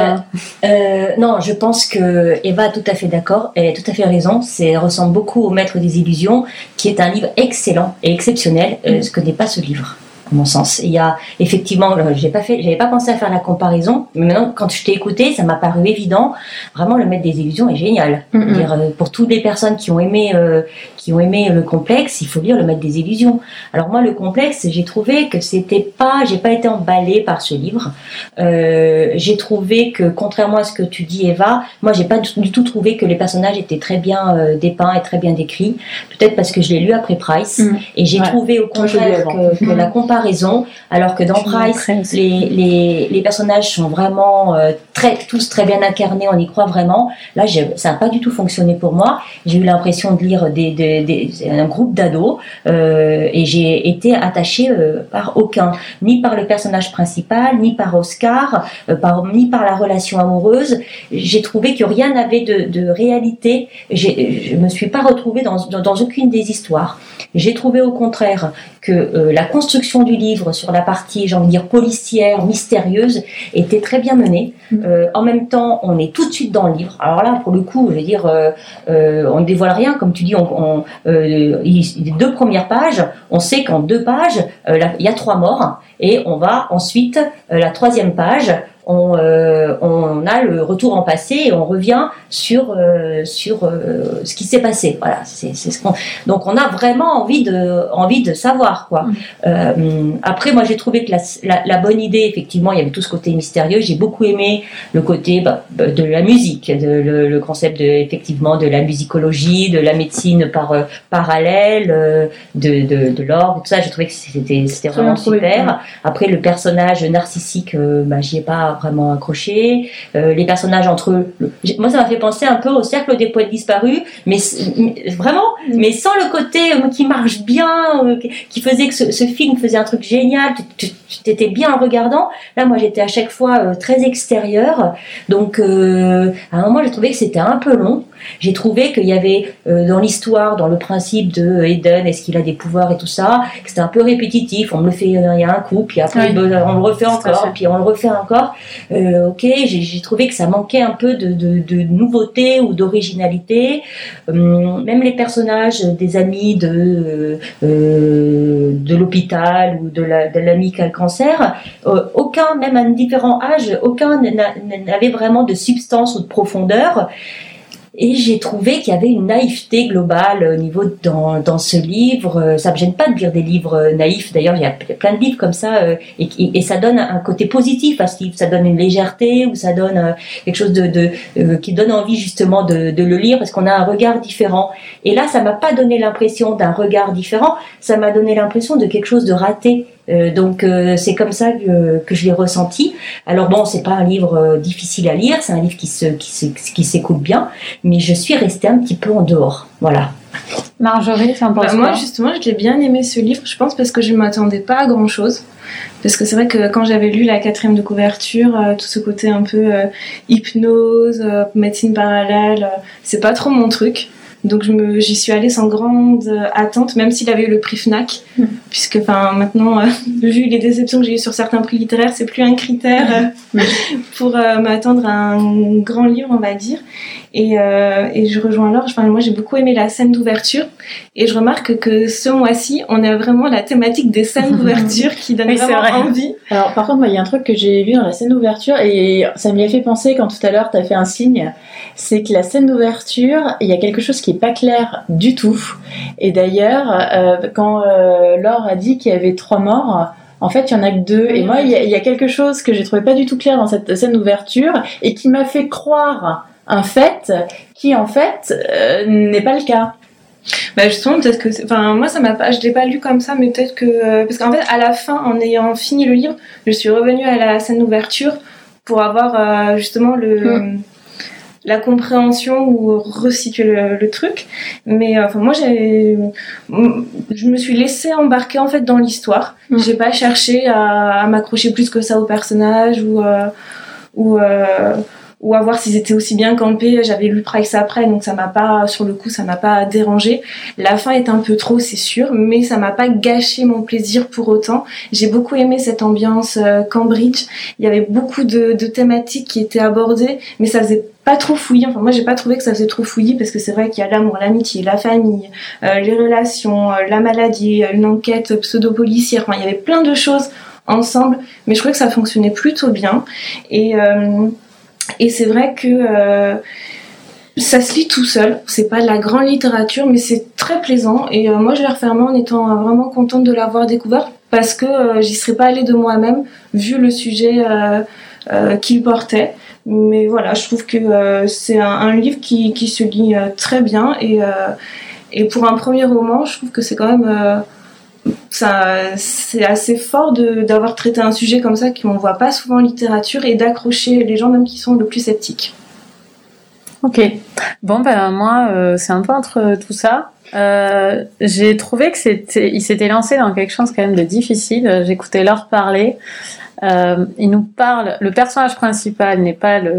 Non, je pense que Eva a tout à fait d'accord et a tout à fait raison. C'est ressemble beaucoup au Maître des Illusions, qui est un livre excellent et exceptionnel. Mm. ce que n'est pas ce livre mon sens. Il y a effectivement, euh, j'ai pas fait, j'avais pas pensé à faire la comparaison, mais maintenant quand je t'ai écouté, ça m'a paru évident. Vraiment, le maître des illusions est génial. dire, euh, pour toutes les personnes qui ont aimé, euh, qui ont aimé le complexe, il faut lire le maître des illusions. Alors moi, le complexe, j'ai trouvé que c'était pas, j'ai pas été emballée par ce livre. j'ai trouvé que contrairement à ce que tu dis, Eva, moi j'ai pas du tout trouvé que les personnages étaient très bien dépeints et très bien décrits. Peut-être parce que je l'ai lu après Price mm. et j'ai trouvé au contraire que, que la comparaison raison, alors que dans Price, les, les, personnages sont vraiment euh, très, tous très bien incarnés, on y croit vraiment. Là, ça n'a pas du tout fonctionné pour moi. J'ai eu l'impression de lire des, des, un groupe d'ados euh, et j'ai été attachée euh, par aucun, ni par le personnage principal, ni par Oscar, par, ni par la relation amoureuse. J'ai trouvé que rien n'avait de, de, réalité. Je me suis pas retrouvée dans, dans, dans aucune des histoires. J'ai trouvé au contraire que euh, la construction du livre sur la partie, j'ai envie de dire, policière, mystérieuse, était très bien menée. Mm. Euh, en même temps, on est tout de suite dans le livre. Alors là, pour le coup, je veux dire, euh, on ne dévoile rien, comme tu dis, on, on les deux premières pages, on sait qu'en deux pages, il y a trois morts, et on va ensuite, la troisième page, on, euh, on, a le retour en passé et on revient sur euh, sur euh, ce qui s'est passé. Voilà, c'est ce qu'on. Donc on a vraiment envie de envie de savoir quoi. Mm. après, moi j'ai trouvé que la, la, bonne idée, effectivement, il y avait tout ce côté mystérieux. J'ai beaucoup aimé le côté bah, de la musique, de, le, concept de effectivement de la musicologie, de la médecine par parallèle, de de, de l'orgue, tout ça. J'ai trouvé que c'était c'était vraiment super. Après le personnage narcissique, bah, j'y ai pas vraiment accroché. Euh, les personnages entre eux, moi ça m'a fait penser un peu au cercle des poètes disparus, mais, vraiment, mais sans le côté euh, qui marche bien, euh, qui- faisait que ce, ce film faisait un truc génial. Tu tu- bien en regardant. Là, moi, j'étais à chaque fois très extérieure, donc à un moment, j'ai trouvé que c'était un peu long. J'ai trouvé qu'il y avait dans l'histoire, dans le principe de Eden, est-ce qu'il a des pouvoirs et tout ça, que c'était un peu répétitif. On me le fait il y a un coup, puis après Oui. on le refait encore, puis on le refait encore. Euh, ok, j'ai trouvé que ça manquait un peu de, de, nouveauté ou d'originalité. Hum, même les personnages des amis de euh, de l'hôpital ou de la- de l'ami qui a le cancer, euh, aucun, même à un différent âge, aucun n'a- n'avait vraiment de substance ou de profondeur. Et j'ai trouvé qu'il y avait une naïveté globale au niveau dans, dans ce livre. Euh, Ça me gêne pas de lire des livres euh, naïfs. D'ailleurs, il y a plein de livres comme ça euh, et, qui- et ça donne un côté positif à ce livre. Ça donne une légèreté ou ça donne euh, quelque chose de, de euh, qui donne envie justement de, de le lire parce qu'on a un regard différent. Et là, ça m'a pas donné l'impression d'un regard différent. Ça m'a donné l'impression de quelque chose de raté. Euh, donc euh, c'est comme ça que, que je l'ai ressenti. Alors bon, c'est pas un livre euh, difficile à lire, c'est un livre qui se qui se- qui s'écoute bien, mais je suis restée un petit peu en dehors. Voilà. Marjorie, tu en penses Bah, moi, justement, je l'ai bien aimé ce livre, je pense, parce que je ne m'attendais pas à grand chose. Parce que c'est vrai que quand j'avais lu la quatrième de couverture, euh, tout ce côté un peu euh, hypnose, euh, médecine parallèle, euh, c'est pas trop mon truc. Donc j'y suis allée sans grande euh, attente, même s'il avait eu le prix Fnac, Mm. puisque maintenant, euh, vu les déceptions que j'ai eues sur certains prix littéraires, c'est plus un critère euh, pour euh, m'attendre à un grand livre, on va dire. Et, et je rejoins Laure. Enfin, moi, j'ai beaucoup aimé la scène d'ouverture, et je remarque que ce mois-ci, on a vraiment la thématique des scènes d'ouverture qui donne Oui, vraiment vrai. envie. Alors, par contre, il y a un truc que j'ai vu dans la scène d'ouverture et ça m'y a fait penser quand tout à l'heure tu as fait un signe. C'est que la scène d'ouverture, il y a quelque chose qui est pas clair du tout. Et d'ailleurs, euh, quand euh, Laure a dit qu'il y avait trois morts, en fait, il y en a que deux. Et moi, il y, a, il y a quelque chose que j'ai trouvé pas du tout clair dans cette scène d'ouverture et qui m'a fait croire un fait qui, en fait, euh, n'est pas le cas. Bah justement, peut-être que, enfin, moi, ça m'a pas, je l'ai pas lu comme ça, mais peut-être que, euh, parce qu'en fait, à la fin, en ayant fini le livre, je suis revenue à la scène d'ouverture pour avoir euh, justement le la compréhension ou resituer le, le truc. Mais euh, enfin, moi, j'ai, je me suis laissée embarquer en fait dans l'histoire. Mm. J'ai pas cherché à, à m'accrocher plus que ça au personnage ou euh, ou euh, ou à voir s'ils étaient aussi bien campés. J'avais lu Price après, donc ça m'a pas, sur le coup, ça m'a pas dérangé. La fin est un peu trop, c'est sûr, mais ça m'a pas gâché mon plaisir pour autant. J'ai beaucoup aimé cette ambiance euh, Cambridge. Il y avait beaucoup de, de thématiques qui étaient abordées, mais ça faisait pas trop fouillis. Enfin, moi, j'ai pas trouvé que ça faisait trop fouillis parce que c'est vrai qu'il y a l'amour, l'amitié, la famille, euh, les relations, euh, la maladie, euh, une enquête pseudo-policière. Enfin, il y avait plein de choses ensemble, mais je trouvais que ça fonctionnait plutôt bien. Et, euh, et c'est vrai que euh, ça se lit tout seul. C'est pas de la grande littérature, mais c'est très plaisant. Et euh, moi, je l'ai refermé en étant euh, vraiment contente de l'avoir découvert parce que j'y serais pas allée de moi-même vu le sujet qu'il portait. Mais voilà, je trouve que c'est un, un livre qui, qui se lit très bien et, et pour un premier roman, je trouve que c'est quand même ça, c'est assez fort de- d'avoir traité un sujet comme ça qu'on voit pas souvent en littérature et d'accrocher les gens même qui sont le plus sceptiques. Ok. Bon, ben moi, euh, c'est un peu entre tout ça. Euh, j'ai trouvé que c'était, il s'était lancé dans quelque chose quand même de difficile. J'écoutais Laure parler. Euh, il nous parle. Le personnage principal n'est pas le,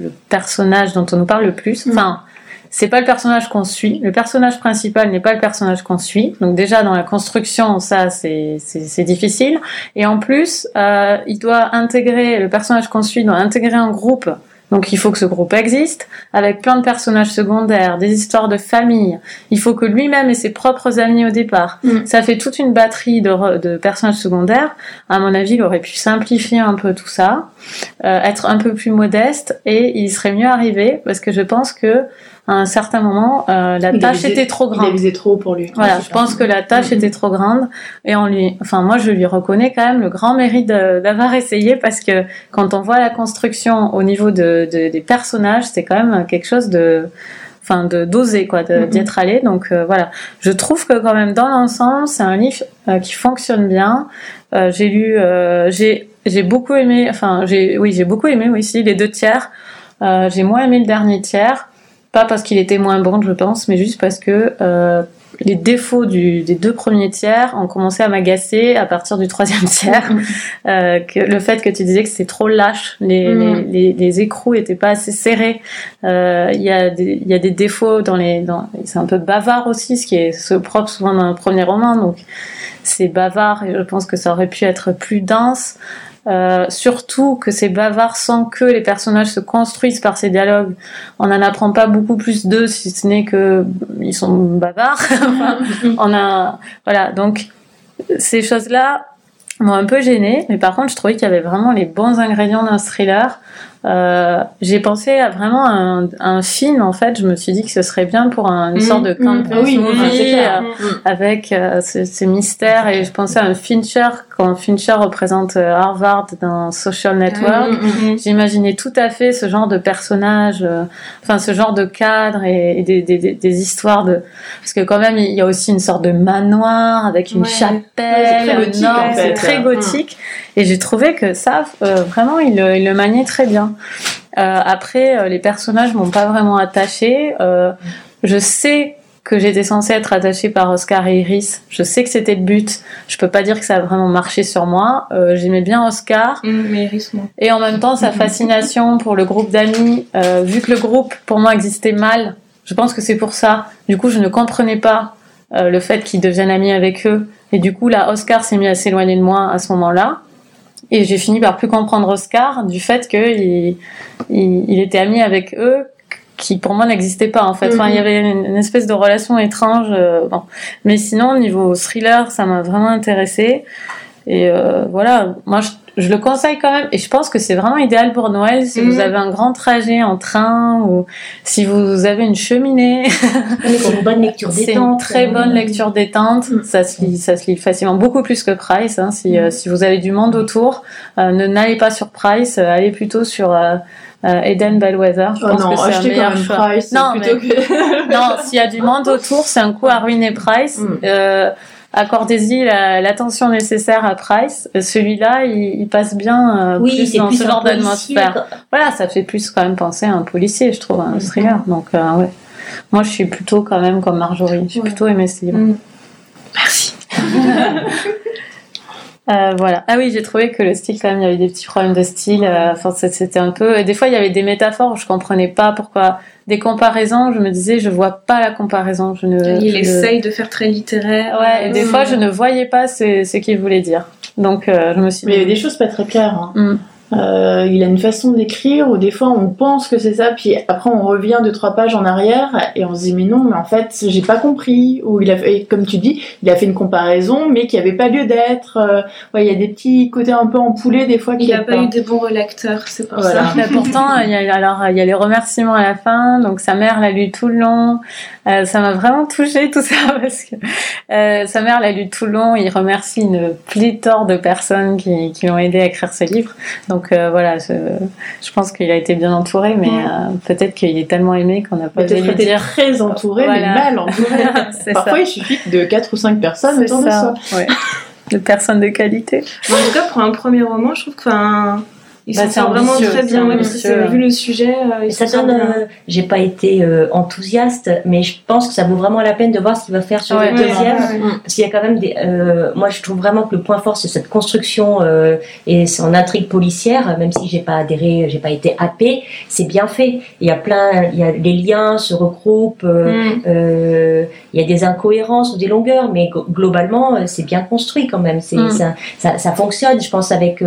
le personnage dont on nous parle le plus. Enfin, c'est pas le personnage qu'on suit. Le personnage principal n'est pas le personnage qu'on suit. Donc déjà dans la construction, ça c'est c'est difficile. Et en plus, euh, il doit intégrer le personnage qu'on suit doit intégrer un groupe. Donc il faut que ce groupe existe, avec plein de personnages secondaires, des histoires de famille. Il faut que lui-même ait ses propres amis au départ. Mm. Ça fait toute une batterie de, de personnages secondaires. À mon avis, il aurait pu simplifier un peu tout ça, euh, être un peu plus modeste, et il serait mieux arrivé, parce que je pense que à un certain moment, euh, la Il tâche visé- était trop Il grande. visé trop pour lui. Voilà, je pense que la tâche Mhm. était trop grande et on lui, enfin moi je lui reconnais quand même le grand mérite d'avoir essayé parce que quand on voit la construction au niveau de, de- des personnages, c'est quand même quelque chose de, enfin de d'oser quoi, Mhm. d'y être allé. Donc euh, voilà, je trouve que quand même dans l'ensemble, c'est un livre euh, qui fonctionne bien. Euh, j'ai lu, euh, j'ai j'ai beaucoup aimé, enfin j'ai oui j'ai beaucoup aimé aussi les deux tiers. Euh, j'ai moins aimé le dernier tiers, pas parce qu'il était moins bon, je pense, mais juste parce que euh, les défauts du, des deux premiers tiers ont commencé à m'agacer à partir du troisième tiers. Euh, que le fait que tu disais que c'était trop lâche, les, Mm. les, les, les écrous étaient pas assez serrés. Euh, Il y, a des- y a des défauts dans les. Dans, c'est un peu bavard aussi, ce qui est ce propre souvent dans un premier roman. Donc c'est bavard et je pense que ça aurait pu être plus dense. Euh, surtout que c'est bavard sans que les personnages se construisent par ces dialogues. On n'en apprend pas beaucoup plus d'eux, si ce n'est que ils sont bavards. On a, voilà, donc ces choses-là m'ont un peu gêné, mais par contre, je trouvais qu'il y avait vraiment les bons ingrédients d'un thriller. Euh, j'ai pensé à vraiment un, un film, en fait, je me suis dit que ce serait bien pour un- une Mhm. sorte de campus Ah oui, movie, c'est clair. euh, avec euh, ce- ces mystères, et je pensais à un Fincher, quand Fincher représente euh, Harvard dans Social Network. Mhm. J'imaginais tout à fait ce genre de personnage, enfin ce genre de cadre et, et des, des, des- des histoires de... Parce que quand même, il y a aussi une sorte de manoir avec une Ouais. chapelle, Ouais, c'est très gothique, énorme, en fait. c'est très Mm. gothique. Et j'ai trouvé que ça, euh, vraiment, il, le- il le maniait très bien. Euh, après, euh, les personnages m'ont pas vraiment attachée. Je sais que j'étais censée être attachée par Oscar et Iris. Je sais que c'était le but. Je peux pas dire que ça a vraiment marché sur moi. Euh, J'aimais bien Oscar. Mm, mais Iris, non. Et en même temps, sa fascination pour le groupe d'amis, euh, vu que le groupe, pour moi, existait mal, je pense que c'est pour ça. Du coup, je ne comprenais pas euh, le fait qu'ils deviennent amis avec eux. Et du coup, là, Oscar s'est mis à s'éloigner de moi à ce moment-là. Et j'ai fini par plus comprendre Oscar du fait qu'il il, il était ami avec eux qui pour moi n'existait pas en fait. Enfin, Mhm. il y avait une, une espèce de relation étrange. euh, bon. Mais sinon, niveau thriller, ça m'a vraiment intéressé. Et euh, voilà, moi je, je le conseille quand même. Et je pense que c'est vraiment idéal pour Noël si Mhm. vous avez un grand trajet en train ou si vous avez une cheminée. C'est une bonne lecture C'est détente. une très bonne lecture détente. Mm. Ça se lit, ça se lit facilement, beaucoup plus que Price. Hein. Si, euh, si vous avez du monde autour, euh, ne n'allez pas sur Price, euh, allez plutôt sur euh, euh, Eden Bellwether. Je Oh pense non, que c'est un meilleur même choix. Price Non, que... Non, s'il y a du monde autour, c'est un coup à ruiner Price. Mm. Accordez-y la- l'attention nécessaire à Price. Celui-là, il, il passe bien euh, Oui, plus dans plus ce genre d'atmosphère. Voilà, ça fait plus quand même penser à un policier, je trouve, à un Mhm. thriller. Donc, euh, ouais. Moi, je suis plutôt quand même comme Marjorie. J'ai Ouais. plutôt aimé ce livre. Mm. Euh, voilà. Ah oui, j'ai trouvé que le style, quand même, il y avait des petits problèmes de style. euh, Enfin, c'était un peu. et Des fois, il y avait des métaphores je comprenais pas pourquoi. Des comparaisons, je me disais, je vois pas la comparaison. Je ne. Il je ne- essaye de faire très littéraire. Ouais, et des Mm. fois, je ne voyais pas ce, ce qu'il voulait dire. Donc, euh, je me suis Mais il y dit. a des choses pas très claires. hein. Mm. Euh, il a une façon d'écrire où des fois on pense que c'est ça, puis après on revient deux trois pages en arrière et on se dit mais non, mais en fait j'ai pas compris. Ou il a fait, comme tu dis, il a fait une comparaison mais qui avait pas lieu d'être. Euh, ouais, il y a des petits côtés un peu empoulés des fois qui Il n'a aident pas eu des bons relecteurs, c'est pour Voilà. ça. Mais pourtant, il y a, alors, il y a les remerciements à la fin. Donc, sa mère l'a lu tout le long. Euh, ça m'a vraiment touché tout ça parce que euh, sa mère l'a lu tout le long. Il remercie une pléthore de personnes qui, qui l'ont aidé à écrire ce livre. Donc, euh, voilà, je, pense qu'il a été bien entouré, mais Ouais. euh, peut-être qu'il est tellement aimé qu'on n'a pas osé Peut-être lui été dire. très entouré mais mal entouré. Parfois ça. il suffit de quatre ou cinq personnes C'est autour de ça. Ouais. De personnes de qualité. En tout cas, pour un premier roman, je trouve que enfin, il Bah, sort vraiment très bien. Ouais, parce que vu le sujet, euh, Ça donne. euh, J'ai pas été euh, enthousiaste, mais je pense que ça vaut vraiment la peine de voir ce qu'il va faire sur Ouais, le deuxième. ouais. Parce qu'il y a quand même des. moi, je trouve vraiment que le point fort, c'est cette construction et son intrigue policière, même si j'ai pas adhéré, j'ai pas été happé, c'est bien fait. Il y a plein. Il y a les liens se regroupent. Mm. il y a des incohérences ou des longueurs, mais globalement, c'est bien construit quand même. C'est, Mm. ça, ça, ça fonctionne, je pense, avec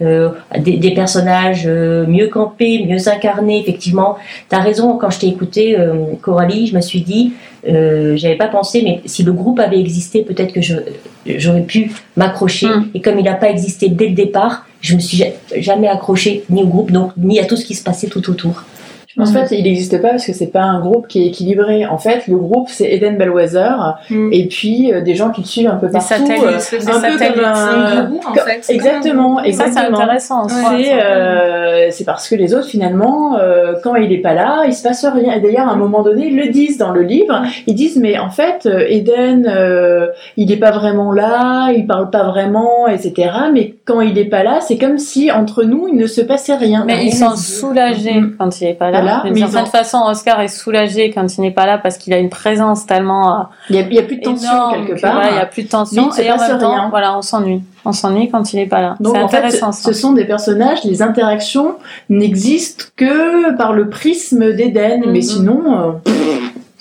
des, des personnages euh, mieux campés, mieux incarnés. Effectivement, tu as raison, quand je t'ai écouté, euh, Coralie, je me suis dit, euh, j'avais pas pensé, mais si le groupe avait existé, peut-être que j'aurais pu m'accrocher. Mm. Et comme il n'a pas existé dès le départ, je me suis ja- jamais accroché ni au groupe, donc ni à tout ce qui se passait tout autour. En fait, il n'existe pas parce que c'est pas un groupe qui est équilibré. En fait, le groupe c'est Eden Bellwether Mm. et puis euh, des gens qui le suivent un peu Des partout. satellites, euh, des un peu satellites. comme un- gourou, en fait. Exactement, Ça, c'est exactement. intéressant en soi. C'est euh, c'est parce que les autres finalement, euh, quand il est pas là, il se passe rien. Et d'ailleurs, à un moment donné, ils le disent dans le livre. Ils disent mais en fait, euh, Eden, euh, il est pas vraiment là, il parle pas vraiment, etc. Mais quand il est pas là, c'est comme si entre nous, il ne se passait rien. Mais ils sont soulagés Mm. quand il est pas là. Voilà, D'une certaine ont- façon, Oscar est soulagé quand il n'est pas là parce qu'il a une présence tellement euh, Il y a, plus de tension énorme quelque que, part. voilà, il y a plus de tension et en même temps, rien. voilà, on s'ennuie. On s'ennuie quand il est pas là. Donc en fait, ce sont des personnages, les interactions n'existent que par le prisme d'Eden, Mhm. mais sinon, euh,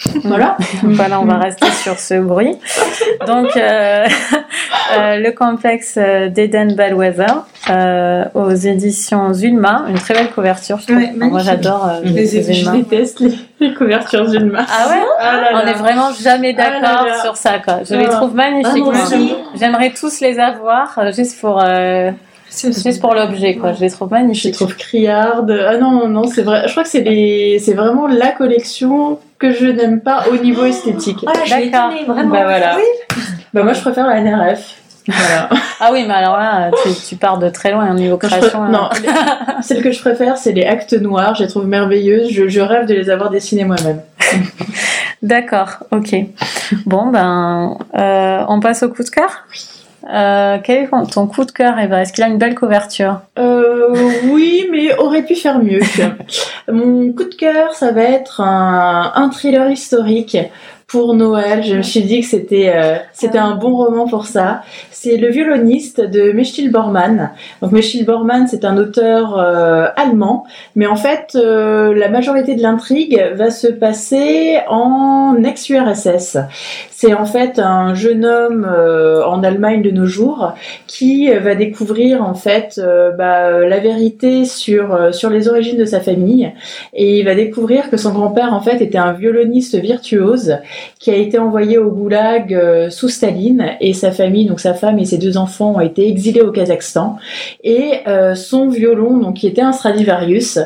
voilà. Voilà, on va rester sur ce bruit. Donc, euh, euh, le complexe euh, d'Eden Bellwether euh, aux éditions Zulma, une très belle couverture. Je trouve. Ouais, Moi, j'adore euh, les vus, Je Zulma. déteste les, les couvertures Zulma. Ah ouais? Ah là On là. est vraiment jamais Ah d'accord sur ça, quoi. Je les Ah. trouve magnifiques. Ah. J'aimerais tous les avoir, juste pour, euh, juste pour l'objet, quoi. Je les trouve Je les magnifiques. trouve criardes. Ah non, non, c'est vrai. Je crois que c'est les... c'est vraiment la collection que je n'aime pas au niveau esthétique. Voilà, je étonnée, vraiment. Bah voilà. Oui. Bah moi je préfère la NRF. Voilà. Ah oui, mais alors là, tu, tu pars de très loin au niveau création. hein. Non, celles que je préfère, c'est les actes noirs. Je les trouve merveilleuses. Je, je rêve de les avoir dessinées moi-même. D'accord, ok. Bon, ben, euh, on passe au coup de cœur? Euh, quel est ton- coup de cœur, Eva? Est-ce qu'il a une belle couverture? Euh, oui, mais aurait pu faire mieux. Mon coup de cœur, ça va être un, thriller historique pour Noël. Je me suis dit que c'était euh, un bon roman pour ça. C'est Le violoniste de Mechtil Bormann. Donc Mechtil Bormann, c'est un auteur allemand, mais en fait, la majorité de l'intrigue va se passer en ex-URSS. C'est en fait un jeune homme euh, en Allemagne de nos jours qui va découvrir en fait euh, bah, la vérité sur euh, sur les origines de sa famille. Et il va découvrir que son grand-père en fait était un violoniste virtuose qui a été envoyé au goulag sous Staline. Et sa famille donc sa femme et ses deux enfants ont été exilés au Kazakhstan. Et son violon donc qui était un Stradivarius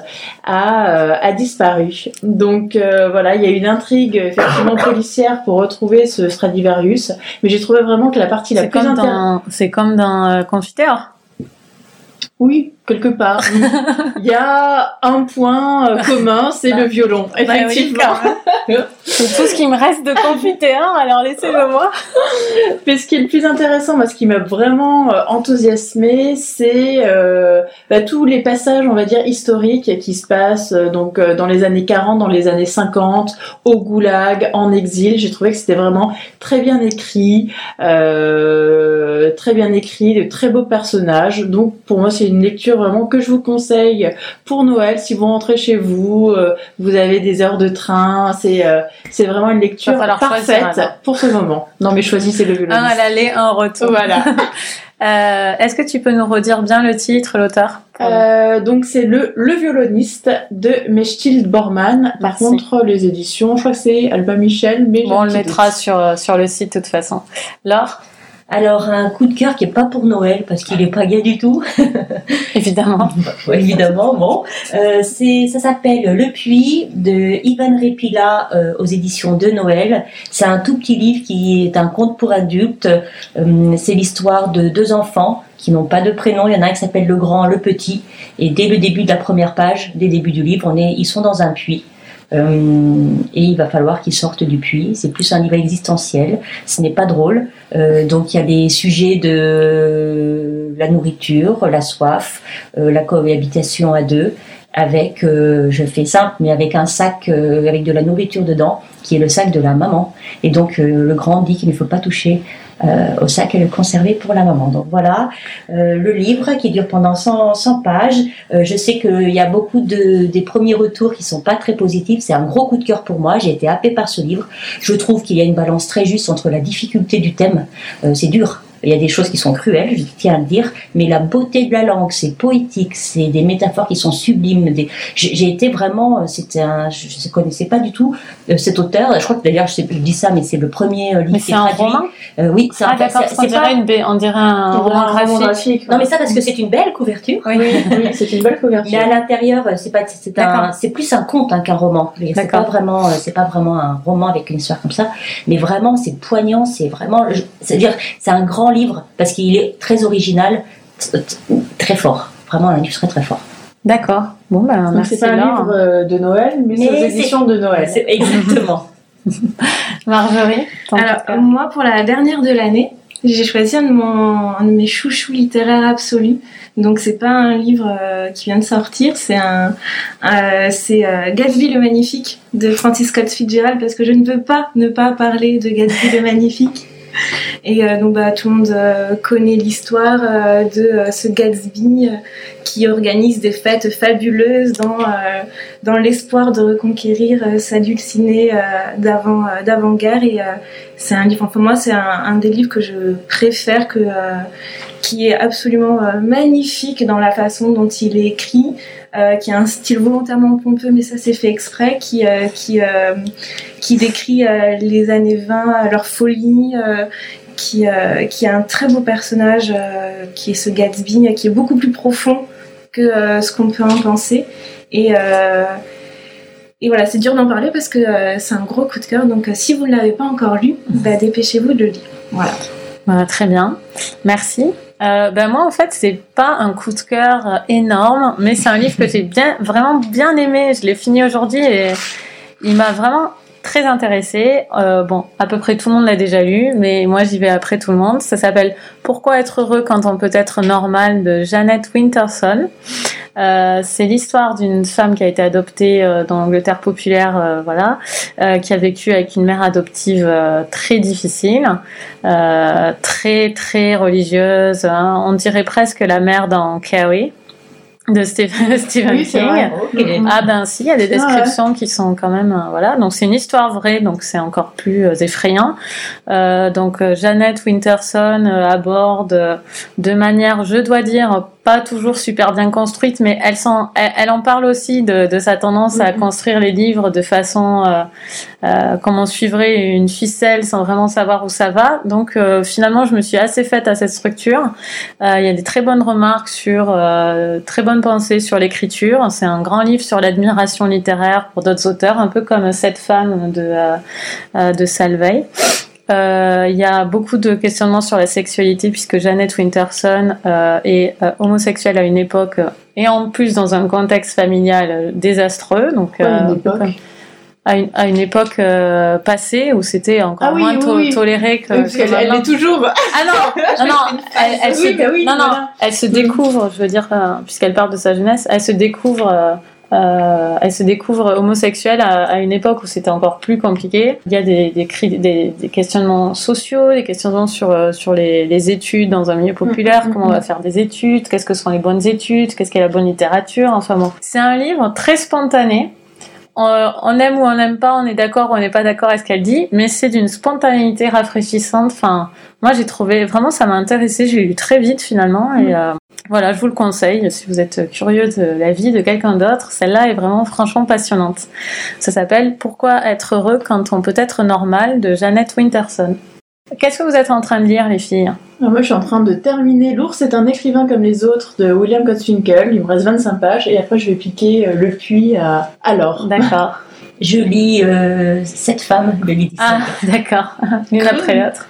a a disparu. Donc voilà il y a une intrigue effectivement policière pour retrouver ce Stradivarius mais j'ai trouvé vraiment que la partie la C'est plus comme, intéressante c'est comme dans euh, Confiteur? Oui, quelque part. Il y a un point euh, commun, c'est le violon, Bah effectivement. C'est tout ce qui me reste de Confiteur, alors laissez-le moi. Mais ce qui est le plus intéressant, moi, ce qui m'a vraiment euh, enthousiasmé, c'est euh, bah, tous les passages, on va dire, historiques qui se passent donc dans les années 40, dans les années 50, au goulag, en exil. J'ai trouvé que c'était vraiment très bien écrit, euh, très bien écrit, de très beaux personnages. Donc pour moi, c'est une lecture vraiment que je vous conseille pour Noël. Si vous rentrez chez vous, euh, vous avez des heures de train, c'est euh, c'est vraiment une lecture parfaite pour ce moment. Non, mais choisissez le violoniste. Un à l'aller, un au retour. Voilà. Euh, Est-ce que tu peux nous redire bien le titre, l'auteur Euh, donc c'est le, le violoniste de Mechtil Bormann. Par Merci. contre, les éditions, je crois que c'est Alba Michel, mais Bon, on le mettra doute. sur, sur le site de toute façon. Laure, Alors, un coup de cœur qui est pas pour Noël, parce qu'il est pas gay du tout. évidemment. Ouais, évidemment, bon. Euh, c'est, ça s'appelle Le Puits de Ivan Repila euh, aux éditions de Noël. C'est un tout petit livre qui est un conte pour adultes. Euh, c'est l'histoire de deux enfants qui n'ont pas de prénom. Il y en a un qui s'appelle le grand, le petit. Et dès le début de la première page, dès le début du livre, on est, ils sont dans un puits. Euh, et il va falloir qu'ils sortent du puits. C'est plus un livre existentiel. Ce n'est pas drôle. Euh, donc il y a des sujets de la nourriture, la soif, euh, la cohabitation à deux, avec, je fais simple, mais avec un sac avec de la nourriture dedans, qui est le sac de la maman. Et donc le grand dit qu'il ne faut pas toucher euh, au sac et le conserver pour la maman. Donc voilà euh, le livre qui dure pendant 100, 100 pages. Euh, je sais qu'il y a beaucoup de des premiers retours qui sont pas très positifs. C'est un gros coup de cœur pour moi. J'ai été happée par ce livre. Je trouve qu'il y a une balance très juste entre la difficulté du thème. C'est dur. Il y a des choses qui sont cruelles, je tiens à le dire, mais la beauté de la langue, c'est poétique, c'est des métaphores qui sont sublimes. Des... J'ai été vraiment, euh, c'était un, je ne connaissais pas du tout euh, cet auteur. Je crois que d'ailleurs, je, dis ça, mais c'est le premier euh, livre. Mais c'est un roman. oui, c'est ah, d'accord. C'est pas une, on dirait un, roman graphique. Non, mais ça parce que c'est une belle couverture. Oui, oui c'est une belle couverture. Mais à l'intérieur, c'est pas, c'est un, c'est plus un conte hein, qu'un roman. C'est pas vraiment, c'est pas vraiment un roman avec une histoire comme ça, mais vraiment, c'est poignant, c'est vraiment, c'est-à-dire, c'est un grand livre parce qu'il est très original, très fort. Vraiment un livre très très fort. D'accord. Bon, ben, merci. C'est pas un livre euh, de Noël, mais, c'est aux éditions de Noël. Exactement. Marjorie Alors, moi, pour la dernière de l'année, j'ai choisi un de, mon, un de mes chouchous littéraires absolus. Donc c'est pas un livre euh, qui vient de sortir, c'est un, euh, c'est euh, Gatsby le magnifique de Francis Scott Fitzgerald parce que je ne peux pas ne pas parler de Gatsby le magnifique. Et euh, donc bah, tout le monde euh, connaît l'histoire euh, de ce Gatsby qui organise des fêtes fabuleuses dans, l'espoir de reconquérir sa dulcinée d'avant, d'avant-guerre. Et c'est un livre, pour moi, c'est un, des livres que je préfère, qui est absolument magnifique dans la façon dont il est écrit. Euh, qui a un style volontairement pompeux, mais ça c'est fait exprès, qui, euh, qui, euh, qui décrit les années 20, leur folie, qui, qui a un très beau personnage, qui est ce Gatsby, qui est beaucoup plus profond que ce qu'on peut en penser. Et, et voilà, c'est dur d'en parler parce que c'est un gros coup de cœur. Donc si vous ne l'avez pas encore lu, bah, dépêchez-vous de le lire. Voilà. Voilà, très bien. Merci. Euh, ben moi en fait c'est pas un coup de cœur euh, énorme, mais c'est un livre que j'ai bien vraiment bien aimé. Je l'ai fini aujourd'hui et il m'a vraiment très intéressée. Euh, bon, à peu près tout le monde l'a déjà lu, mais moi j'y vais après tout le monde. Ça s'appelle Pourquoi être heureux quand on peut être normal de Janet Winterson. Euh, c'est l'histoire d'une femme qui a été adoptée euh, dans l'Angleterre populaire, voilà, qui a vécu avec une mère adoptive très difficile, très très religieuse. Hein. On dirait presque la mère dans Carrie de Stephen, Stephen King. Ah ben si, il y a des descriptions qui sont quand même euh, voilà. Donc c'est une histoire vraie, donc c'est encore plus euh, effrayant. Euh, donc Jeannette Winterson aborde de manière, je dois dire, pas toujours super bien construite, mais elle, en, elle, en parle aussi de, de sa tendance à construire les livres de façon euh, euh, comme on suivrait une ficelle sans vraiment savoir où ça va. Donc euh, finalement, je me suis assez faite à cette structure. Il y a des très bonnes remarques sur, très bonnes pensées sur l'écriture. C'est un grand livre sur l'admiration littéraire pour d'autres auteurs, un peu comme Cette femme de, de Salveille. Euh, il y a beaucoup de questionnements sur la sexualité puisque Janet Winterson euh, est euh, homosexuelle à une époque et en plus dans un contexte familial désastreux. Donc, à une, à une, époque passée où c'était encore ah moins toléré que. Oui, elle, est toujours. Ah non, non, non, elle, se, non, non, elle se découvre, je veux dire, puisqu'elle parle de sa jeunesse, elle se découvre euh, elle se découvre homosexuelle à, une époque où c'était encore plus compliqué. Il y a des, des, des, questionnements sociaux, des questionnements sur, euh, sur les, les, études dans un milieu populaire, mm, mm, comment on va mm. faire des études, qu'est-ce que sont les bonnes études, qu'est-ce qu'est la bonne littérature, enfin bon. C'est un livre très spontané. On, aime ou on n'aime pas, on est d'accord ou on n'est pas d'accord avec ce qu'elle dit, mais c'est d'une spontanéité rafraîchissante. Enfin, moi j'ai trouvé vraiment ça m'a intéressé, j'ai lu très vite finalement et euh, voilà, je vous le conseille si vous êtes curieux de la vie de quelqu'un d'autre. Celle-là est vraiment franchement passionnante. Ça s'appelle Pourquoi être heureux quand on peut être normal de Jeannette Winterson. Qu'est-ce que vous êtes en train de lire, les filles? Ah, Moi, je suis en train de terminer L'ours est un écrivain comme les autres de William Godwinkel. Il me reste 25 pages et après, je vais piquer euh, Le Puits à Alors. D'accord. je lis euh, Cette femme de Lydie Ah, d'accord. L'une après l'autre.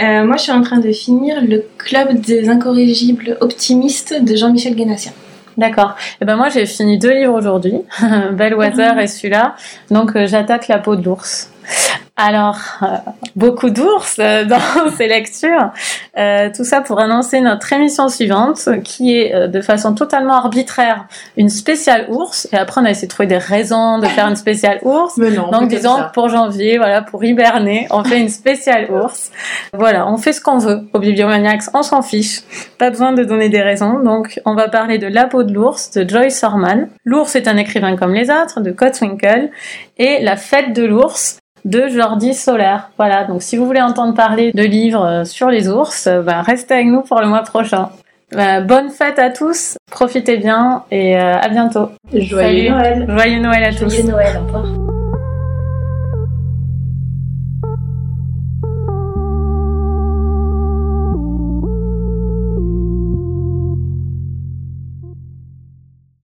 Euh, moi, je suis en train de finir le Club des incorrigibles optimistes de Jean-Michel Guénassien. D'accord. Et eh ben moi, j'ai fini deux livres aujourd'hui, Bellwether et celui-là. Donc, euh, j'attaque la peau de l'ours. Alors, euh, beaucoup d'ours euh, dans ces lectures. Euh, tout ça pour annoncer notre émission suivante, qui est de façon totalement arbitraire une spéciale ours. Et après, on a essayé de trouver des raisons de faire une spéciale ours. Mais non, Donc, disons que pour janvier, voilà, pour hiberner, on fait une spéciale ours. Voilà, on fait ce qu'on veut au Bibliomaniacs, on s'en fiche. Pas besoin de donner des raisons. Donc, on va parler de La peau de l'ours de Joyce Orman. L'ours est un écrivain comme les autres, de Cotswinkle. Et La fête de l'ours de Jordi Solaire. Voilà, donc si vous voulez entendre parler de livres sur les ours, bah, restez avec nous pour le mois prochain. Bah, bonne fête à tous, profitez bien et à bientôt. Joyeux Salut. Noël Joyeux Noël à tous. Joyeux Noël, au revoir.